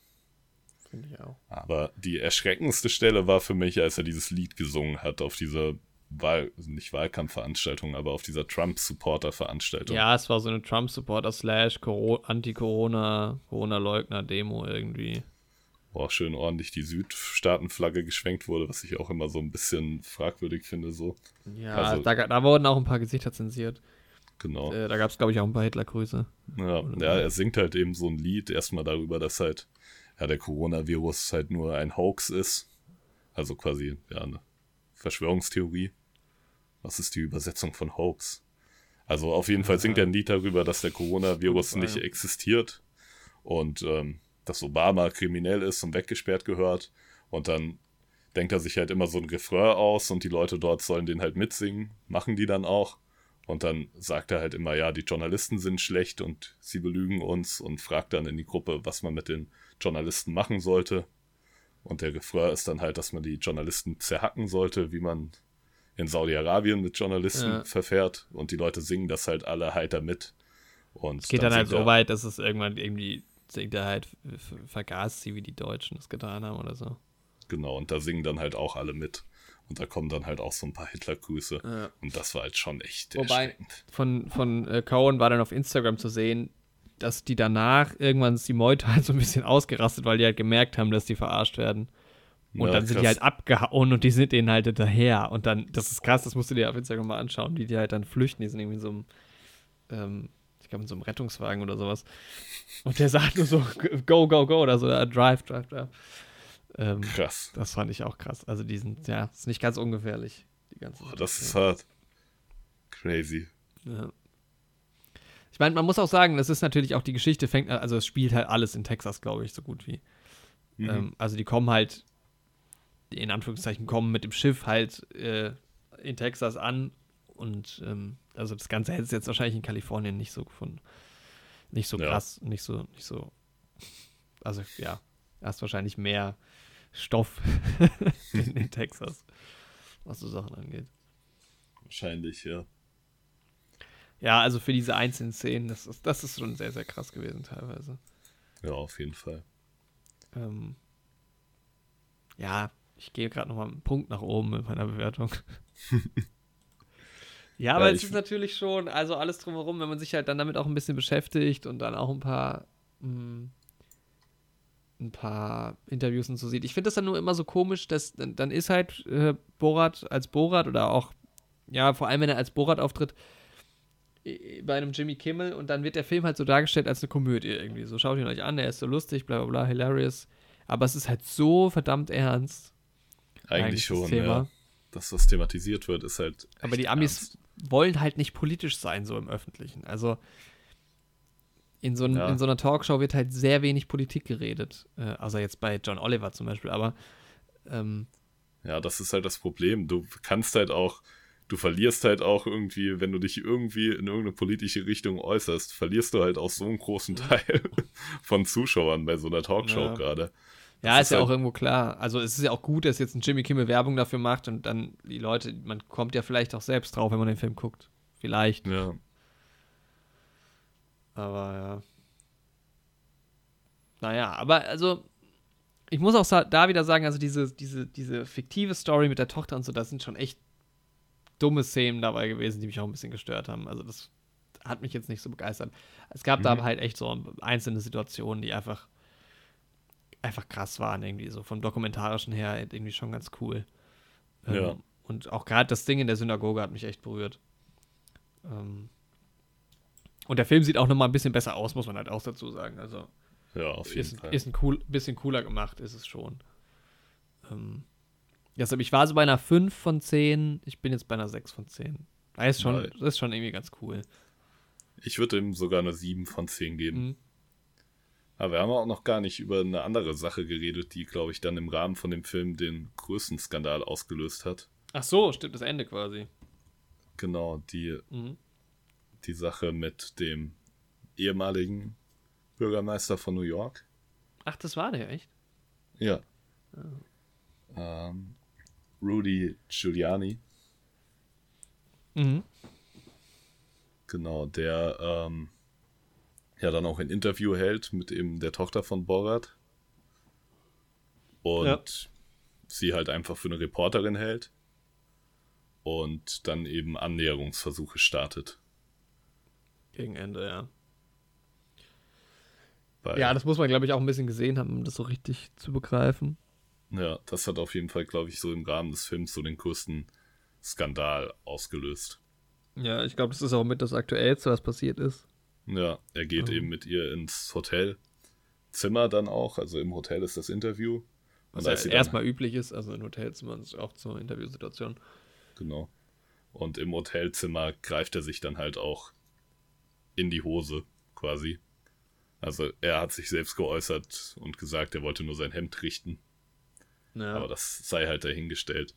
Finde ich auch. Aber die erschreckendste Stelle war für mich, als er dieses Lied gesungen hat auf dieser Wahl, nicht Wahlkampfveranstaltung, aber auf dieser Trump-Supporter-Veranstaltung. Ja, es war so eine Trump-Supporter slash Coro- Anti-Corona, Corona-Leugner-Demo irgendwie. Wo auch schön ordentlich die Südstaatenflagge geschwenkt wurde, was ich auch immer so ein bisschen fragwürdig finde, so. Ja, Also- da, da wurden auch ein paar Gesichter zensiert. Genau. Äh, da gab es, glaube ich, auch ein paar Hitlergrüße. Ja, ja, er singt halt eben so ein Lied erstmal darüber, dass halt ja, der Coronavirus halt nur ein Hoax ist. Also quasi ja, eine Verschwörungstheorie. Was ist die Übersetzung von Hoax? Also auf jeden Fall singt er ein Lied darüber, dass der Coronavirus nicht existiert und ähm, dass Obama kriminell ist und weggesperrt gehört. Und dann denkt er sich halt immer so ein Refrain aus und die Leute dort sollen den halt mitsingen, machen die dann auch. Und dann sagt er halt immer, ja, die Journalisten sind schlecht und sie belügen uns und fragt dann in die Gruppe, was man mit den Journalisten machen sollte. Und der Refrain ist dann halt, dass man die Journalisten zerhacken sollte, wie man in Saudi-Arabien mit Journalisten Ja. verfährt. Und die Leute singen das halt alle heiter mit. Und Es geht dann, halt singt so er- weit, dass es irgendwann irgendwie singt er halt, vergaß sie, wie die Deutschen das getan haben oder so. Genau, und da singen dann halt auch alle mit. Und da kommen dann halt auch so ein paar Hitlergrüße. Ja. Und das war halt schon echt Wobei-. Von, von äh, Cohen war dann auf Instagram zu sehen, dass die danach irgendwann ist die Meute halt so ein bisschen ausgerastet, weil die halt gemerkt haben, dass die verarscht werden. Und Ja, dann sind die krass. halt abgehauen und die sind denen halt hinterher. Und dann, das ist krass, das musst du dir auf Instagram mal anschauen, wie die halt dann flüchten. Die sind irgendwie in so einem, ähm, ich glaube, in so einem Rettungswagen oder sowas. Und der sagt nur so, [laughs] go, go, go, oder so, äh, drive, drive, drive. Ähm, Krass. das fand ich auch krass. Also die sind, ja, ist nicht ganz ungefährlich, die ganze Boah, das ist hart. Crazy. Ja. Ich meine, man muss auch sagen, das ist natürlich auch die Geschichte fängt, also es spielt halt alles in Texas, glaube ich, so gut wie. Mhm. Ähm, also die kommen halt, in Anführungszeichen, kommen mit dem Schiff halt äh, in Texas an und ähm, also das Ganze hätte es jetzt wahrscheinlich in Kalifornien nicht so gefunden. Nicht so Ja. krass, nicht so, nicht so. Also ja, hast wahrscheinlich mehr Stoff [laughs] in, in Texas, was so Sachen angeht. Wahrscheinlich, ja. Ja, also für diese einzelnen Szenen, das ist, das ist schon sehr, sehr krass gewesen teilweise. Ja, auf jeden Fall. Ähm, ja, ich gehe gerade nochmal einen Punkt nach oben mit meiner Bewertung. [laughs] ja, aber Ja, es ist natürlich schon, also alles drumherum, wenn man sich halt dann damit auch ein bisschen beschäftigt und dann auch ein paar, mh, ein paar Interviews und so sieht. Ich finde das dann nur immer so komisch, dass dann, dann ist halt äh, Borat als Borat oder auch, ja, vor allem wenn er als Borat auftritt, bei einem Jimmy Kimmel und dann wird der Film halt so dargestellt als eine Komödie irgendwie. So schaut ihn euch an, er ist so lustig, bla bla bla, hilarious. Aber es ist halt so verdammt ernst. Eigentlich, das schon, Thema. ja. Dass das thematisiert wird, ist halt. Aber die Amis ernst. wollen halt nicht politisch sein, so im Öffentlichen. Also in so, ein, Ja. in so einer Talkshow wird halt sehr wenig Politik geredet. Äh, also jetzt bei John Oliver zum Beispiel, aber ähm, Ja, das ist halt das Problem. Du kannst halt auch, du verlierst halt auch irgendwie, wenn du dich irgendwie in irgendeine politische Richtung äußerst, verlierst du halt auch so einen großen Teil [laughs] von Zuschauern bei so einer Talkshow Ja. gerade. ja, Das ist ja halt- auch irgendwo klar. Also es ist ja auch gut, dass jetzt ein Jimmy Kimmel Werbung dafür macht und dann die Leute, man kommt ja vielleicht auch selbst drauf, wenn man den Film guckt. Vielleicht. Ja, Aber ja. Naja, aber also, ich muss auch da wieder sagen, also diese, diese, diese fiktive Story mit der Tochter und so, das sind schon echt dumme Szenen dabei gewesen, die mich auch ein bisschen gestört haben. Also das hat mich jetzt nicht so begeistert. Es gab da Mhm. aber halt echt so einzelne Situationen, die einfach einfach krass waren irgendwie so vom dokumentarischen her irgendwie schon ganz cool. Ähm, Ja. Und auch gerade das Ding in der Synagoge hat mich echt berührt. Ähm, und der Film sieht auch noch mal ein bisschen besser aus, muss man halt auch dazu sagen. Also ja, auf jeden ist, Fall. ist ein cool, bisschen cooler gemacht, ist es schon. Ähm, deshalb, ich war so bei einer 5 von 10, ich bin jetzt bei einer 6 von 10. Das ist schon, Nein. das ist schon irgendwie ganz cool. Ich würde ihm sogar eine 7 von 10 geben. Mhm. Aber wir haben auch noch gar nicht über eine andere Sache geredet, die, glaube ich, dann im Rahmen von dem Film den größten Skandal ausgelöst hat. Ach so, stimmt, das Ende quasi. Genau, die, Mhm. die Sache mit dem ehemaligen Bürgermeister von New York. Ach, das war der, echt? Ja. Ähm, Rudy Giuliani, Mhm. genau, der ähm, ja dann auch ein Interview hält mit eben der Tochter von Borat. Und Ja. sie halt einfach für eine Reporterin hält. Und dann eben Annäherungsversuche startet. Gegen Ende, ja. Weil, Ja, das muss man, glaube ich, auch ein bisschen gesehen haben, um das so richtig zu begreifen. Ja, das hat auf jeden Fall, glaube ich, so im Rahmen des Films so den größten Skandal ausgelöst. Ja, ich glaube, das ist auch mit das Aktuellste, was passiert ist. Ja, er geht Mhm. eben mit ihr ins Hotelzimmer dann auch. Also im Hotel ist das Interview. Was ja erstmal üblich ist, also in Hotelzimmern ist auch zur Interviewsituation. Genau. Und im Hotelzimmer greift er sich dann halt auch in die Hose, quasi. Also er hat sich selbst geäußert und gesagt, er wollte nur sein Hemd richten. Ja. Aber das sei halt dahingestellt.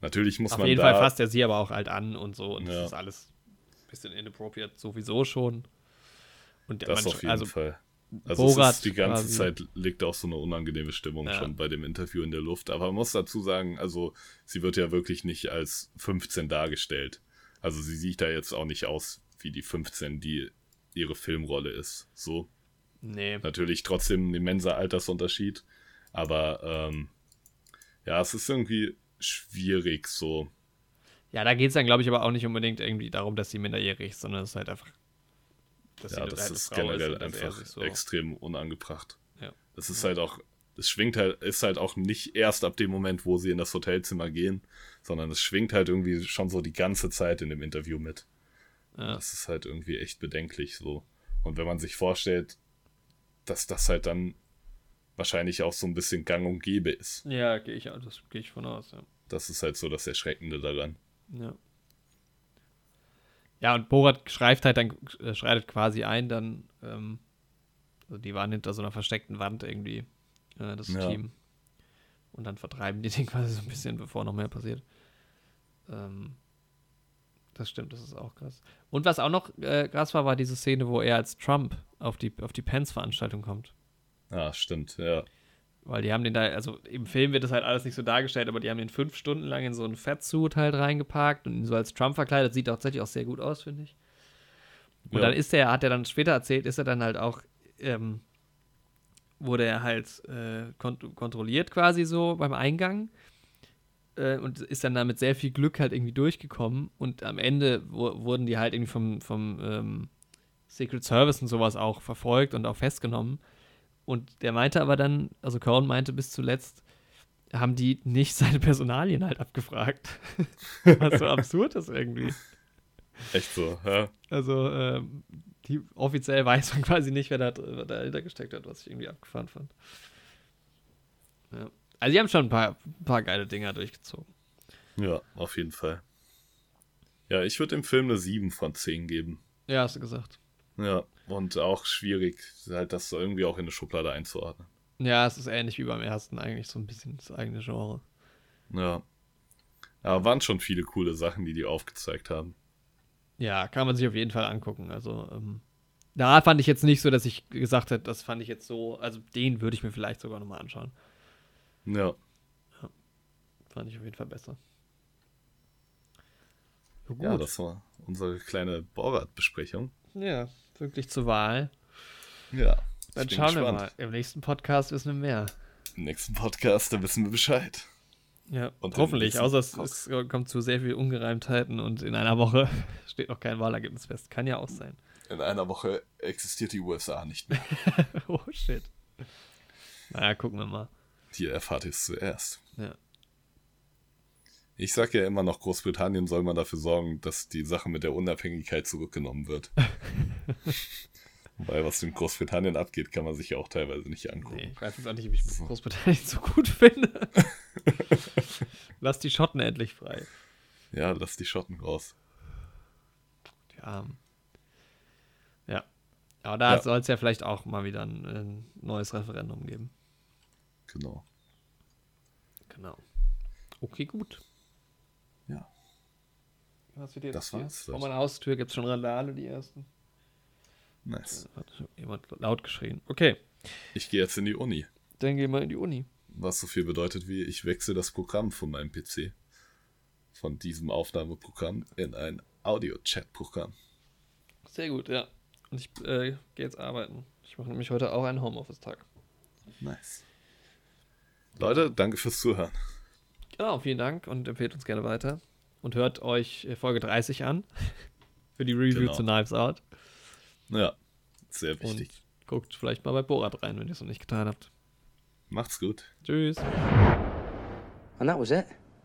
Natürlich muss Auf man jeden da, Fall fasst er sie aber auch halt an und so und Ja. das ist alles ein bisschen inappropriate sowieso schon. Und das man- auf jeden also, Fall. Also es Borat ist die ganze quasi. Zeit liegt auch so eine unangenehme Stimmung Ja. schon bei dem Interview in der Luft. Aber man muss dazu sagen, also sie wird ja wirklich nicht als 15 dargestellt. Also sie sieht da jetzt auch nicht aus wie die 15, die ihre Filmrolle ist. So. Nee. Natürlich trotzdem ein immenser Altersunterschied. Aber ähm, ja, es ist irgendwie schwierig so. Ja, da geht es dann, glaube ich, aber auch nicht unbedingt irgendwie darum, dass sie minderjährig ist, sondern es ist halt einfach dass Ja, das halt ist generell er einfach so, extrem unangebracht. Ja. Das ist halt auch, es schwingt halt, ist halt auch nicht erst ab dem Moment, wo sie in das Hotelzimmer gehen, sondern es schwingt halt irgendwie schon so die ganze Zeit in dem Interview mit. Ja. Das ist halt irgendwie echt bedenklich so. Und wenn man sich vorstellt, dass das halt dann wahrscheinlich auch so ein bisschen gang und gäbe ist. Ja, gehe ich, das gehe ich von aus, ja. Das ist halt so das Erschreckende daran. Ja. Ja, und Borat schreibt halt dann, äh, schreitet quasi ein, dann, ähm, also die waren hinter so einer versteckten Wand irgendwie, äh, das Ja. Team. Und dann vertreiben die [laughs] den quasi so ein bisschen, bevor noch mehr passiert. Ähm, das stimmt, das ist auch krass. Und was auch noch äh, krass war, war diese Szene, wo er als Trump auf die, auf die Pence-Veranstaltung kommt. Ah, stimmt, ja. Weil die haben den da, also im Film wird das halt alles nicht so dargestellt, aber die haben den fünf Stunden lang in so einen Fettsuit halt reingepackt und ihn so als Trump verkleidet. Sieht tatsächlich auch sehr gut aus, finde ich. Und Ja. dann ist er, hat er dann später erzählt, ist er dann halt auch, ähm, wurde er halt äh, kont kontrolliert quasi so beim Eingang äh, und ist dann da mit sehr viel Glück halt irgendwie durchgekommen und am Ende wu- wurden die halt irgendwie vom, vom ähm, Secret Service und sowas auch verfolgt und auch festgenommen. Und der meinte aber dann, also Cohen meinte bis zuletzt, haben die nicht seine Personalien halt abgefragt. [laughs] Was so absurd ist irgendwie. Echt so, ja. Also, ähm, die, offiziell weiß man quasi nicht, wer da wer dahinter gesteckt hat, was ich irgendwie abgefahren fand. Ja. Also, die haben schon ein paar, ein paar geile Dinger durchgezogen. Ja, auf jeden Fall. Ja, ich würde dem Film eine 7 von 10 geben. Ja, hast du gesagt. Ja, und auch schwierig, halt das so irgendwie auch in eine Schublade einzuordnen. Ja, es ist ähnlich wie beim ersten, eigentlich so ein bisschen das eigene Genre. Ja. Aber waren schon viele coole Sachen, die die aufgezeigt haben. Ja, kann man sich auf jeden Fall angucken. Also, ähm, da fand ich jetzt nicht so, dass ich gesagt hätte, das fand ich jetzt so, also den würde ich mir vielleicht sogar nochmal anschauen. Ja, Fand ich auf jeden Fall besser. Ja, gut. ja das war unsere kleine Borat-Besprechung. Ja, wirklich zur Wahl. Ja. Dann schauen wir mal. Im nächsten Podcast wissen wir mehr. Im nächsten Podcast, da wissen wir Bescheid. Ja, Und hoffentlich. Außer es, es kommt zu sehr viel Ungereimtheiten und in einer Woche [laughs] steht noch kein Wahlergebnis fest. Kann ja auch sein. In einer Woche existiert die USA nicht mehr. [laughs] oh shit. Naja, gucken wir mal. Hier erfahrt ihr es zuerst. Ja. Ich sag ja immer noch, Großbritannien soll man dafür sorgen, dass die Sache mit der Unabhängigkeit zurückgenommen wird. [laughs] Weil was in Großbritannien abgeht, kann man sich ja auch teilweise nicht angucken. Nee, ich weiß jetzt auch nicht, ob ich Großbritannien so gut finde. [laughs] Lass die Schotten endlich frei. Ja, lass die Schotten raus. Ja. Ja. Aber da Ja. soll es ja vielleicht auch mal wieder ein, ein neues Referendum geben. Genau. Genau. Okay, gut. Was wird jetzt Das hier? war's. Vor meiner Haustür gibt es schon Randale, die ersten. Nice. Hat jemand laut geschrien. Okay, Ich gehe jetzt in die Uni. dann gehen wir in die Uni. Was so viel bedeutet wie, ich wechsle das Programm von meinem PC. Von diesem Aufnahmeprogramm in ein Audio-Chat-Programm. Sehr gut, ja. Und ich äh, gehe jetzt arbeiten. Ich mache nämlich heute auch einen Homeoffice-Tag. Nice. Leute, danke fürs Zuhören. Genau, vielen Dank und empfehlt uns gerne weiter. Und hört euch äh, Folge 30 an. [laughs] Für die Review Genau. zu Knives Out. Ja, sehr wichtig. Und guckt vielleicht mal bei Borat rein, wenn ihr es noch nicht getan habt. Macht's gut. Tschüss. And that was it.